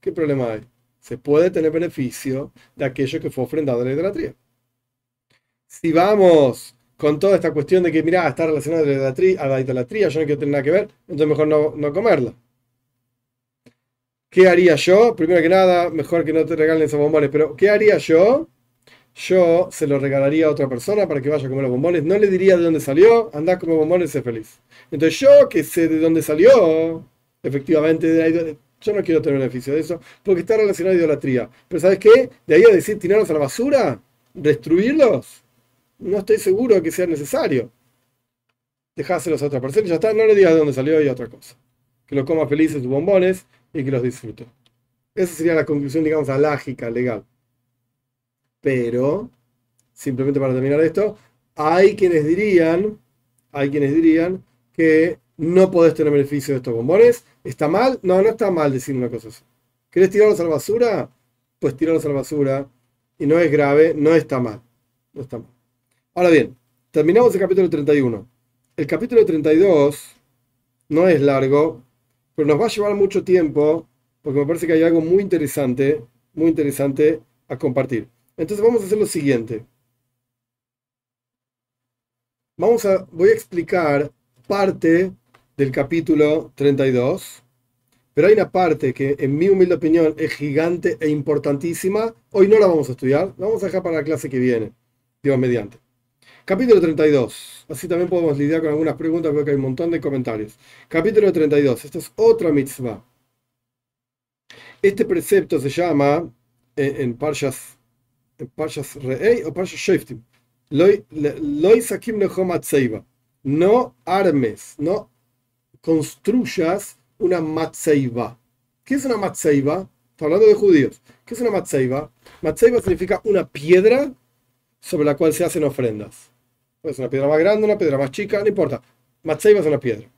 ¿Qué problema hay? Se puede tener beneficio de aquello que fue ofrendado a la idolatría. Si vamos con toda esta cuestión de que, mira, está relacionado a la idolatría, yo no quiero tener nada que ver, entonces mejor no, no comerla. ¿Qué haría yo? Primero que nada, mejor que no te regalen esos bombones, pero ¿qué haría yo? Yo se lo regalaría a otra persona para que vaya a comer los bombones. No le diría de dónde salió, anda a comer bombones y sé feliz. Entonces yo que sé de dónde salió, efectivamente, yo no quiero tener beneficio de eso, porque está relacionado a idolatría. Pero ¿sabes qué? De ahí a decir tirarlos a la basura, destruirlos, no estoy seguro que sea necesario. Dejáselos a otra persona y ya está, no le digas de dónde salió y otra cosa. Que lo coma feliz sus bombones y que los disfrute. Esa sería la conclusión, digamos, alágica, legal. Pero, simplemente para terminar esto, hay quienes dirían, hay quienes dirían que no podés tener beneficio de estos bombones. ¿Está mal? No, no está mal decir una cosa así. ¿Querés tirarlos a la basura? Pues tirarlos a la basura. Y no es grave, no está mal. No está mal. Ahora bien, terminamos el capítulo 31. El capítulo 32 no es largo, pero nos va a llevar mucho tiempo porque me parece que hay algo muy interesante, muy interesante a compartir. Entonces vamos a hacer lo siguiente. Vamos a, voy a explicar parte del capítulo 32, pero hay una parte que en mi humilde opinión es gigante e importantísima. Hoy no la vamos a estudiar, la vamos a dejar para la clase que viene, Dios mediante. Capítulo 32. Así también podemos lidiar con algunas preguntas, porque hay un montón de comentarios. Capítulo 32. Esta es otra mitzvah. Este precepto se llama, eh, en Parshas, en Parshas Re'ei o Parshas Sheftim, Loi Sakim No armes, no construyas una matzeiva. ¿Qué es una matzeiva? Está hablando de judíos. ¿Qué es una matzeiva? Matzeiva significa una piedra sobre la cual se hacen ofrendas. Es una piedra más grande, una piedra más chica, no importa. Matzeiba es una piedra.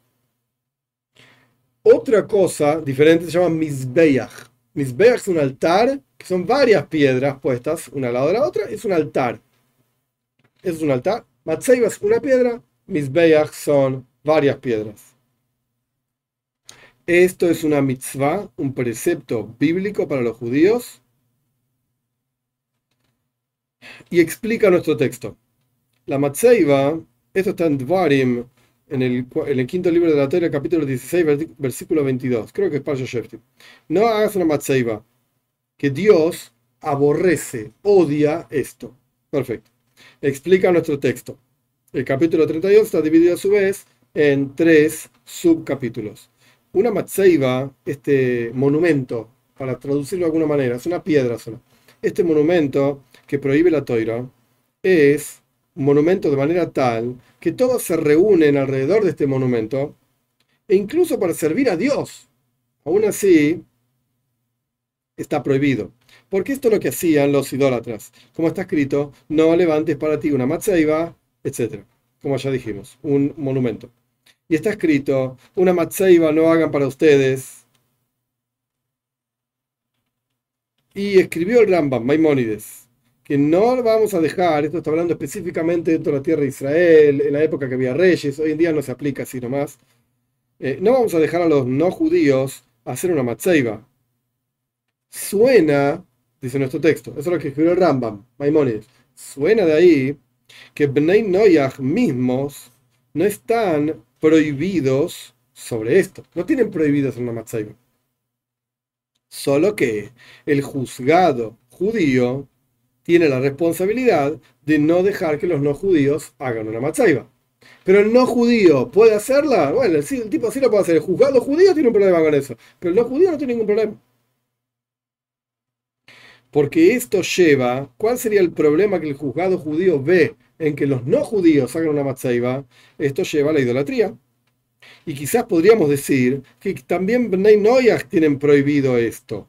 Otra cosa diferente se llama Mizbeach. Mizbeach es un altar, que son varias piedras puestas una al lado de la otra, es un altar. es un altar. Matzeiba es una piedra, Mizbeach son varias piedras. Esto es una mitzvah, un precepto bíblico para los judíos. Y explica nuestro texto. La Matzeiva, esto está en Dvarim, en el, quinto libro de la Torah, capítulo 16, versículo 22. Creo que es Pasha Shefti. No hagas una Matzeiva, que Dios aborrece, odia esto. Perfecto. Explica nuestro texto. El capítulo 32 está dividido a su vez en tres subcapítulos. Una Matzeiva, este monumento, para traducirlo de alguna manera, es una piedra sola. Este monumento que prohíbe la Toira es monumento de manera tal que todos se reúnen alrededor de este monumento e incluso para servir a Dios. Aún así, está prohibido. Porque esto es lo que hacían los idólatras. Como está escrito, no levantes para ti una matzeiba, etc. Como ya dijimos, un monumento. Y está escrito, una matzeiba no hagan para ustedes. Y escribió el Rambam, Maimónides, que no vamos a dejar, esto está hablando específicamente dentro de la tierra de Israel, en la época que había reyes, hoy en día no se aplica así nomás. Eh, no vamos a dejar a los no judíos hacer una matzeiba. Suena, dice nuestro texto, eso es lo que escribió Rambam, Maimónides, suena de ahí que Bnei Noyach mismos no están prohibidos sobre esto, no tienen prohibido hacer una matzeiba. Solo que el juzgado judío tiene la responsabilidad de no dejar que los no judíos hagan una matzaiba. Pero el no judío puede hacerla. Bueno, el, tipo sí lo puede hacer. El juzgado judío tiene un problema con eso. Pero el no judío no tiene ningún problema. Porque esto lleva. ¿Cuál sería el problema que el juzgado judío ve en que los no judíos hagan una matzaiba? Esto lleva a la idolatría. Y quizás podríamos decir que también Bnei Noyach tienen prohibido esto.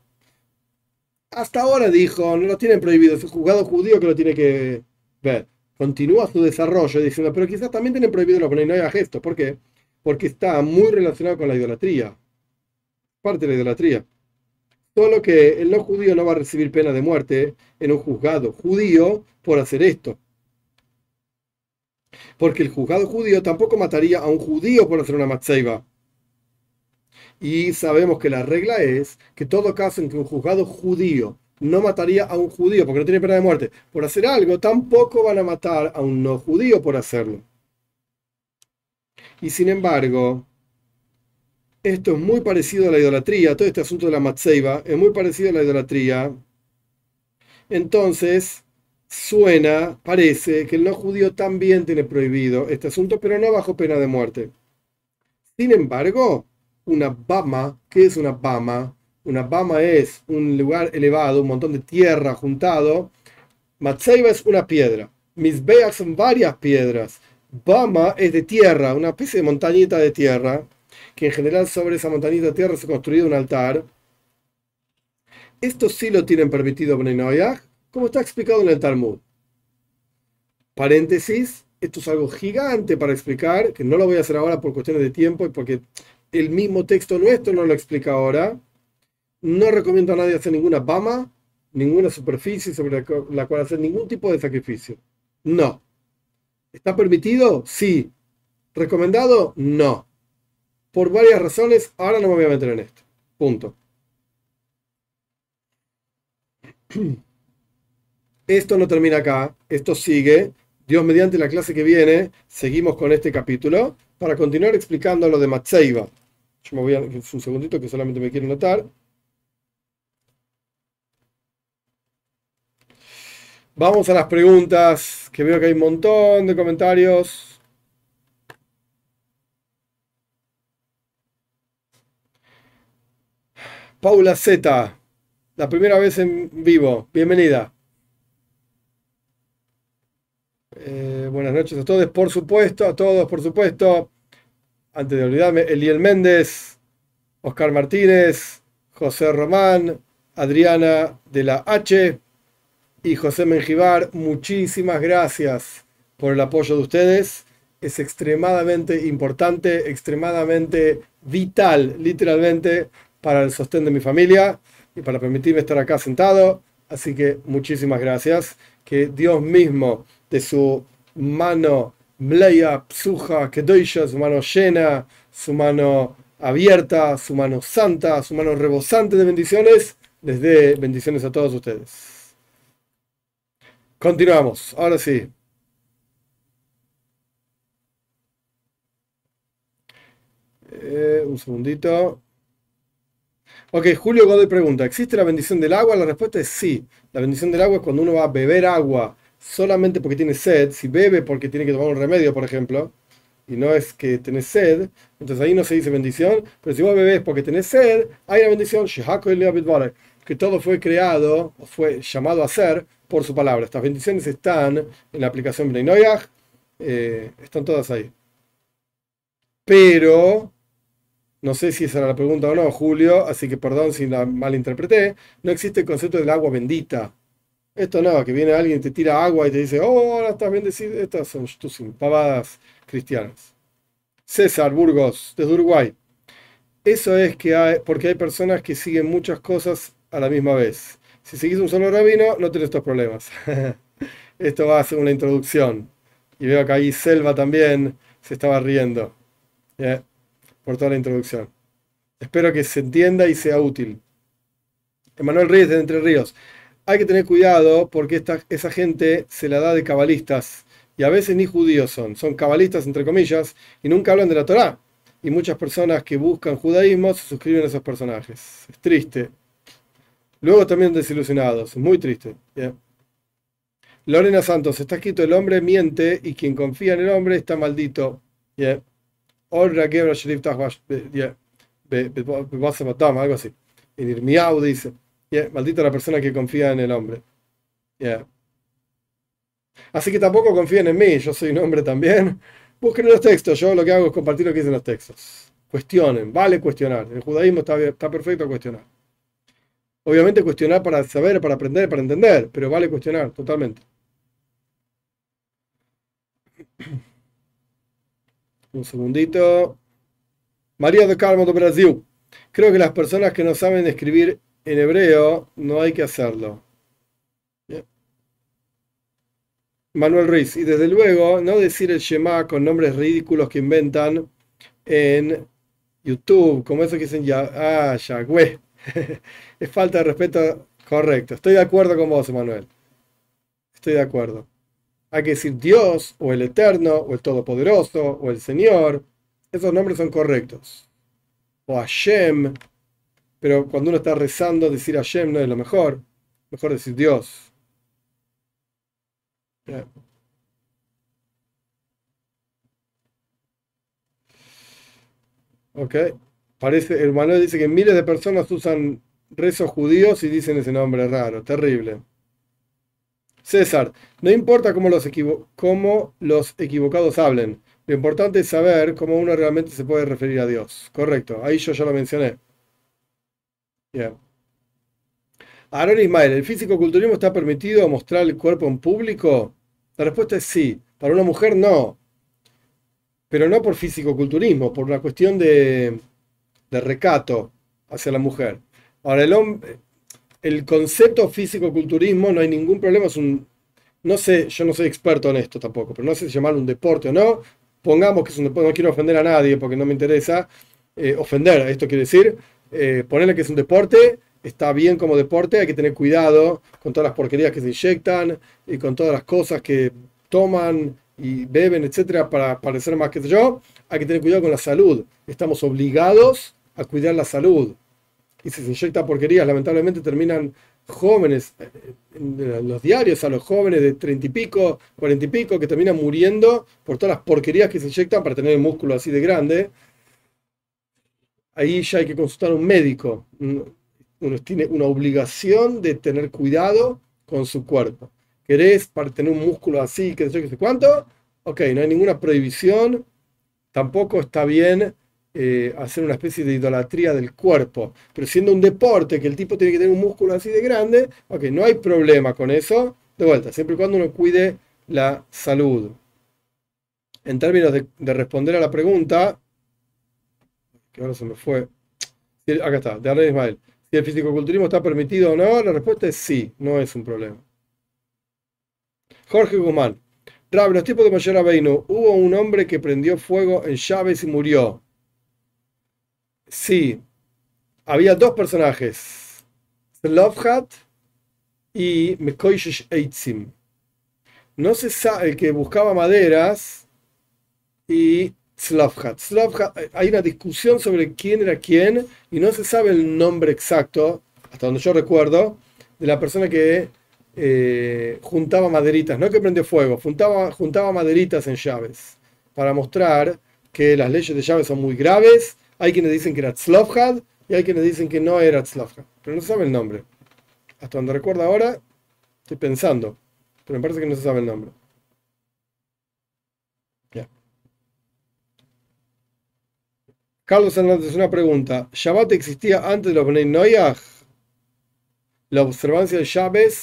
Hasta ahora dijo, no lo tienen prohibido, es el juzgado judío que lo tiene que ver. Continúa su desarrollo diciendo, pero quizás también tienen prohibido los Noyach esto. ¿Por qué? Porque está muy relacionado con la idolatría. Parte de la idolatría. Solo que el no judío no va a recibir pena de muerte en un juzgado judío por hacer esto. Porque el juzgado judío tampoco mataría a un judío por hacer una matzeiba. Y sabemos que la regla es que todo caso en que un juzgado judío no mataría a un judío porque no tiene pena de muerte por hacer algo, tampoco van a matar a un no judío por hacerlo. Y sin embargo, esto es muy parecido a la idolatría, todo este asunto de la matzeiba es muy parecido a la idolatría. Entonces, suena, parece que el no judío también tiene prohibido este asunto, pero no bajo pena de muerte. Sin embargo, una bama, ¿qué es una bama? Una bama es un lugar elevado, un montón de tierra juntado. Matzeiba es una piedra. Misbeach son varias piedras. Bama es de tierra, una especie de montañita de tierra, que en general sobre esa montañita de tierra se ha construido un altar. Esto sí lo tienen permitido Bnei como está explicado en el Talmud. Paréntesis, esto es algo gigante para explicar, que no lo voy a hacer ahora por cuestiones de tiempo y porque el mismo texto nuestro no lo explica ahora. No recomiendo a nadie hacer ninguna bama, ninguna superficie sobre la cual hacer ningún tipo de sacrificio. No. ¿Está permitido? Sí. ¿Recomendado? No. Por varias razones, ahora no me voy a meter en esto. Punto. Esto no termina acá, esto sigue. Dios mediante la clase que viene, seguimos con este capítulo para continuar explicando lo de Matseiba. Yo me voy a un segundito que solamente me quiero notar. Vamos a las preguntas, que veo que hay un montón de comentarios. Paula Z, la primera vez en vivo, bienvenida. Eh, buenas noches a todos, por supuesto, a todos, por supuesto. Antes de olvidarme, Eliel Méndez, Oscar Martínez, José Román, Adriana de la H y José Menjivar, muchísimas gracias por el apoyo de ustedes. Es extremadamente importante, extremadamente vital, literalmente, para el sostén de mi familia y para permitirme estar acá sentado. Así que muchísimas gracias. Que Dios mismo de su mano mleya, psuja, kedoisha, su mano llena, su mano abierta, su mano santa, su mano rebosante de bendiciones, les dé bendiciones a todos ustedes. Continuamos, ahora sí. Eh, un segundito. Ok, Julio Godoy pregunta, ¿existe la bendición del agua? La respuesta es sí. La bendición del agua es cuando uno va a beber agua solamente porque tiene sed, si bebe porque tiene que tomar un remedio, por ejemplo, y no es que tenés sed, entonces ahí no se dice bendición, pero si vos bebés porque tenés sed, hay una bendición, que todo fue creado, fue llamado a ser por su palabra. Estas bendiciones están en la aplicación Bnei eh, están todas ahí. Pero no sé si esa era la pregunta o no, Julio, así que perdón si la malinterpreté, no existe el concepto del agua bendita. Esto no, que viene alguien y te tira agua y te dice, oh, ahora estás bendecido. Estas son tus pavadas cristianas. César Burgos, desde Uruguay. Eso es que hay, porque hay personas que siguen muchas cosas a la misma vez. Si seguís un solo rabino, no tenés estos problemas. Esto va a ser una introducción. Y veo que ahí Selva también se estaba riendo por toda la introducción. Espero que se entienda y sea útil. Emanuel Ríos de Entre Ríos. Hay que tener cuidado porque esta, esa gente se la da de cabalistas y a veces ni judíos son, son cabalistas entre comillas y nunca hablan de la Torá. Y muchas personas que buscan judaísmo se suscriben a esos personajes. Es triste. Luego también desilusionados, muy triste. Lorena Santos, está escrito el hombre miente y quien confía en el hombre está maldito. Yeah. Algo así. En Irmiau dice, maldita la persona que confía en el hombre. Así que tampoco confíen en mí, yo soy un hombre también. Busquen los textos, yo lo que hago es compartir lo que dicen los textos. Cuestionen, vale cuestionar. El judaísmo está, perfecto cuestionar. Obviamente cuestionar para saber, para aprender, para entender, pero vale cuestionar totalmente. Un segundito. María de Carmo de Brasil. Creo que las personas que no saben escribir en hebreo no hay que hacerlo. Manuel Ruiz. Y desde luego, no decir el Shema con nombres ridículos que inventan en YouTube, como eso que dicen ya, ah, Yahweh. es falta de respeto correcto. Estoy de acuerdo con vos, Manuel. Estoy de acuerdo. Hay que decir Dios, o el Eterno, o el Todopoderoso, o el Señor. Esos nombres son correctos. O Hashem. Pero cuando uno está rezando, decir Hashem no es lo mejor. Mejor decir Dios. Ok. Parece, el manual dice que miles de personas usan rezos judíos y dicen ese nombre raro. Terrible. César, no importa cómo los, cómo los equivocados hablen. Lo importante es saber cómo uno realmente se puede referir a Dios. Correcto. Ahí yo ya lo mencioné. Bien. Aaron Ismael, ¿el físico-culturismo está permitido mostrar el cuerpo en público? La respuesta es sí. Para una mujer no. Pero no por físico-culturismo, por una cuestión de, de recato hacia la mujer. Ahora, el hombre, el concepto físico-culturismo no hay ningún problema, es un, no sé, yo no soy experto en esto tampoco, pero no sé si llamarlo un deporte o no. Pongamos que es un deporte, no quiero ofender a nadie porque no me interesa eh, ofender, esto quiere decir, eh, ponerle que es un deporte, está bien como deporte, hay que tener cuidado con todas las porquerías que se inyectan y con todas las cosas que toman y beben, etcétera, para parecer más que yo. Hay que tener cuidado con la salud. Estamos obligados a cuidar la salud y si se inyecta porquerías, lamentablemente terminan jóvenes, eh, los diarios a los jóvenes de treinta y pico, cuarenta y pico, que terminan muriendo por todas las porquerías que se inyectan para tener el músculo así de grande. Ahí ya hay que consultar a un médico. Uno tiene una obligación de tener cuidado con su cuerpo. ¿Querés para tener un músculo así, que sé, qué sé cuánto? Ok, no hay ninguna prohibición. Tampoco está bien eh, hacer una especie de idolatría del cuerpo. Pero siendo un deporte que el tipo tiene que tener un músculo así de grande, ok, no hay problema con eso. De vuelta, siempre y cuando uno cuide la salud. En términos de, responder a la pregunta, que ahora se me fue. Acá está, de Arlen Ismael. Si el fisicoculturismo está permitido o no, la respuesta es sí, no es un problema. Jorge Guzmán. Rab, los tipos de Mayor Abeinu, hubo un hombre que prendió fuego en llaves y murió. Sí, había dos personajes, Slovhat y Mekoishish Eitzim. No se sabe, el que buscaba maderas y Slovhat. Slovhat. Hay una discusión sobre quién era quién y no se sabe el nombre exacto, hasta donde yo recuerdo, de la persona que eh, juntaba maderitas, no que prendió fuego, juntaba, juntaba maderitas en llaves, para mostrar que las leyes de llaves son muy graves hay quienes dicen que era Tzlovhad y hay quienes dicen que no era Tzlovhad, pero no se sabe el nombre. Hasta donde recuerdo ahora, estoy pensando, pero me parece que no se sabe el nombre. Carlos Hernández, una pregunta. ¿Shabbat existía antes de los Bnei Noyaj? La observancia de Shabbat,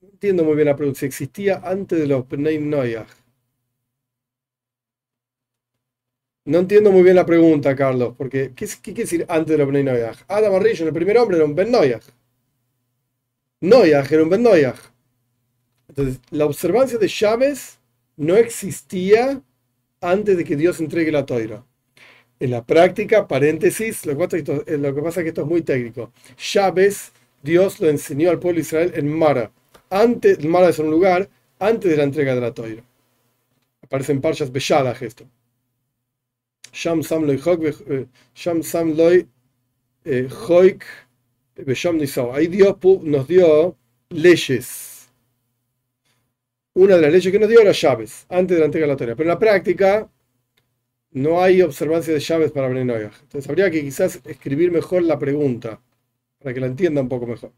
no entiendo muy bien la pregunta, si existía antes de los Bnei Noyaj. No entiendo muy bien la pregunta, Carlos, porque ¿qué, quiere decir antes de los Bnei Noyaj? Adam Arishon, el primer hombre, era un Ben Noyaj. Noyaj era un Ben. Entonces, la observancia de Chávez no existía antes de que Dios entregue la toira. En la práctica, paréntesis, lo que pasa es que esto es muy técnico. Chávez, Dios lo enseñó al pueblo de Israel en Mara. Antes, Mara es un lugar antes de la entrega de la toira. Aparece en Parshas Beshalach esto. Sham Sam eh, Sham Sam eh, Hoik Besham Ahí Dios nos dio leyes una de las leyes que nos dio era llaves, antes de la entrega de la Torah. Pero en la práctica no hay observancia de llaves para Bnei Entonces habría que quizás escribir mejor la pregunta, para que la entienda un poco mejor.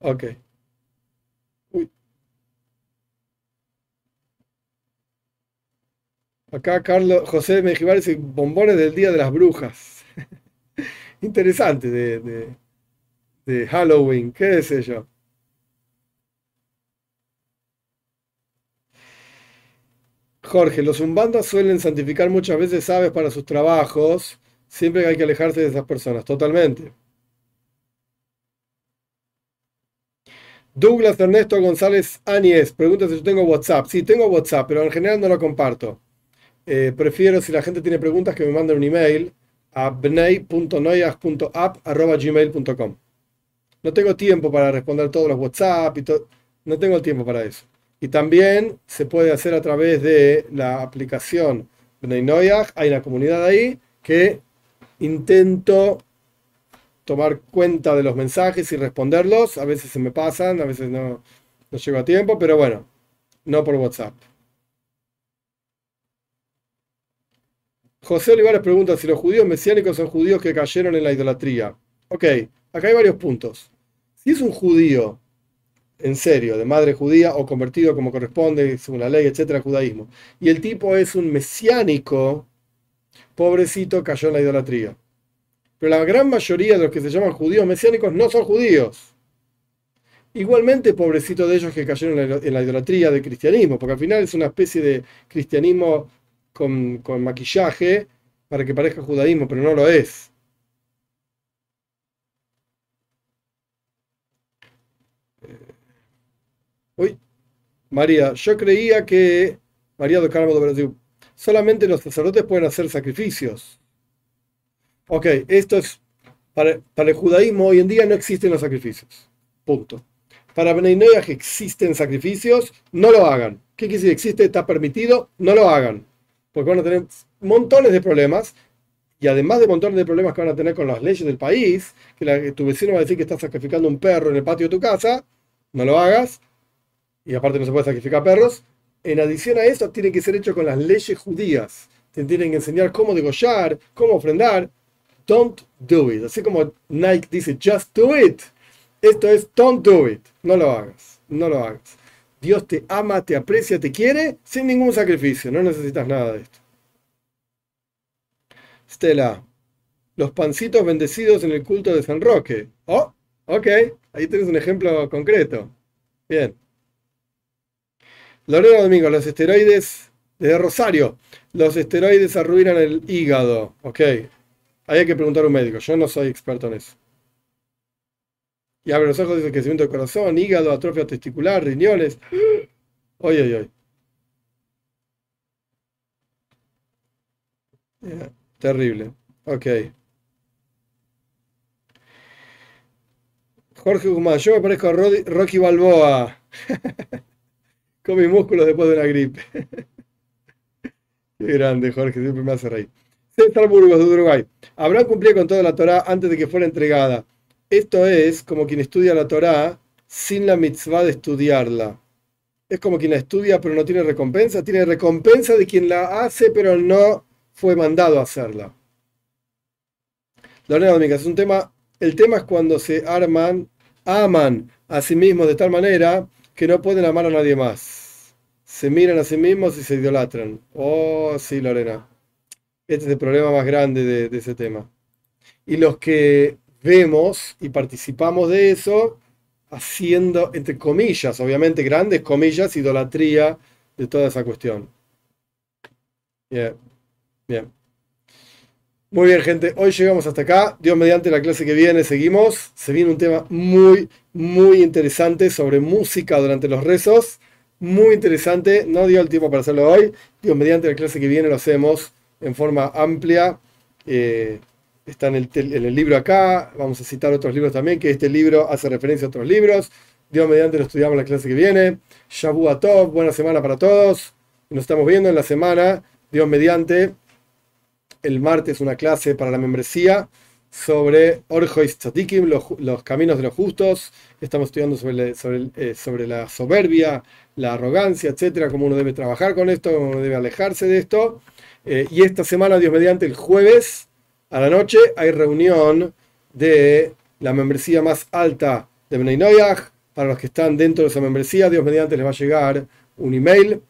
Ok. Uy. Acá Carlos José Mejibar dice bombones del Día de las Brujas. Interesante de, de, de Halloween, qué sé yo. Jorge, los umbandas suelen santificar muchas veces aves para sus trabajos, siempre hay que alejarse de esas personas, totalmente. Douglas Ernesto González Áñez pregunta si yo tengo WhatsApp. Sí, tengo WhatsApp, pero en general no lo comparto. Eh, prefiero, si la gente tiene preguntas, que me manden un email a bnei.noyas.app.gmail.com. No tengo tiempo para responder todos los WhatsApp y. No tengo tiempo para eso. Y también se puede hacer a través de la aplicación Bnei Hay una comunidad ahí que intento tomar cuenta de los mensajes y responderlos. A veces se me pasan, a veces no, no llego a tiempo, pero bueno, no por WhatsApp. José Olivares pregunta si los judíos mesiánicos son judíos que cayeron en la idolatría. Ok, acá hay varios puntos. Si es un judío en serio, de madre judía o convertido como corresponde, según la ley, etcétera, judaísmo. Y el tipo es un mesiánico, pobrecito, cayó en la idolatría. Pero la gran mayoría de los que se llaman judíos mesiánicos no son judíos. Igualmente, pobrecito de ellos que cayeron en la idolatría del cristianismo, porque al final es una especie de cristianismo con, con maquillaje para que parezca judaísmo, pero no lo es. María, yo creía que, María do Carmo de Brasil, solamente los sacerdotes pueden hacer sacrificios. Ok, esto es, para, el judaísmo hoy en día no existen los sacrificios. Punto. Para que existen sacrificios, no lo hagan. ¿Qué quiere decir? Existe, está permitido, no lo hagan. Porque van a tener montones de problemas y además de montones de problemas que van a tener con las leyes del país, que tu vecino va a decir que está sacrificando un perro en el patio de tu casa, no lo hagas y aparte no se puede sacrificar perros, en adición a eso tiene que ser hecho con las leyes judías. Te tienen que enseñar cómo degollar, cómo ofrendar. Don't do it. Así como Nike dice, just do it. Esto es don't do it. No lo hagas. No lo hagas. Dios te ama, te aprecia, te quiere sin ningún sacrificio. No necesitas nada de esto. Stella, los pancitos bendecidos en el culto de San Roque. Oh, ok. Ahí tienes un ejemplo concreto. Bien. Lorena Domingo, los esteroides, desde Rosario, los esteroides arruinan el hígado. Ok, hay que preguntar a un médico, yo no soy experto en eso. Y abre los ojos, dice crecimiento del corazón, hígado, atrofia testicular, riñones. Oye, oye, oye. terrible. Ok. Jorge Guzmán, yo me parezco a Rocky Balboa. con mis músculos después de una gripe. Qué grande, Jorge, siempre me hace reír. César Burgos de Uruguay. Habrán cumplido con toda la Torá antes de que fuera entregada. Esto es como quien estudia la Torá sin la mitzvah de estudiarla. Es como quien la estudia pero no tiene recompensa. Tiene recompensa de quien la hace pero no fue mandado a hacerla. Lorena Dominga, es un tema. El tema es cuando se arman, aman a sí mismos de tal manera que no pueden amar a nadie más. Se miran a sí mismos y se idolatran. Oh, sí, Lorena. Este es el problema más grande de, ese tema. Y los que vemos y participamos de eso, haciendo, entre comillas, obviamente grandes comillas, idolatría de toda esa cuestión. Bien, bien. Muy bien, gente. Hoy llegamos hasta acá. Dios mediante la clase que viene, seguimos. Se viene un tema muy, muy interesante sobre música durante los rezos. Muy interesante. No dio el tiempo para hacerlo hoy. Dios mediante la clase que viene lo hacemos en forma amplia. Eh, está en el, libro acá. Vamos a citar otros libros también, que este libro hace referencia a otros libros. Dios mediante lo estudiamos en la clase que viene. Shabu Tov, buena semana para todos. Nos estamos viendo en la semana. Dios mediante el martes una clase para la membresía sobre Orjois Tzadikim, los, caminos de los justos. Estamos estudiando sobre, sobre, eh, sobre, la soberbia, la arrogancia, etcétera, cómo uno debe trabajar con esto, cómo uno debe alejarse de esto. Eh, y esta semana, Dios mediante, el jueves a la noche hay reunión de la membresía más alta de Noyaj. Para los que están dentro de esa membresía, Dios mediante les va a llegar un email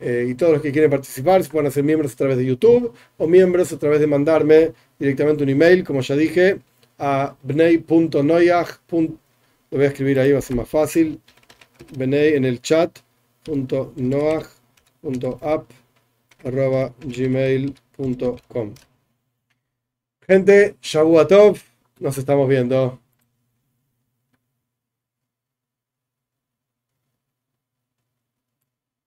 eh, y todos los que quieren participar se pueden hacer miembros a través de YouTube o miembros a través de mandarme directamente un email, como ya dije, a bnei.noyaj. Lo voy a escribir ahí, va a ser más fácil. Bnei en el chat. gmail.com Gente, Shabuatov, nos estamos viendo.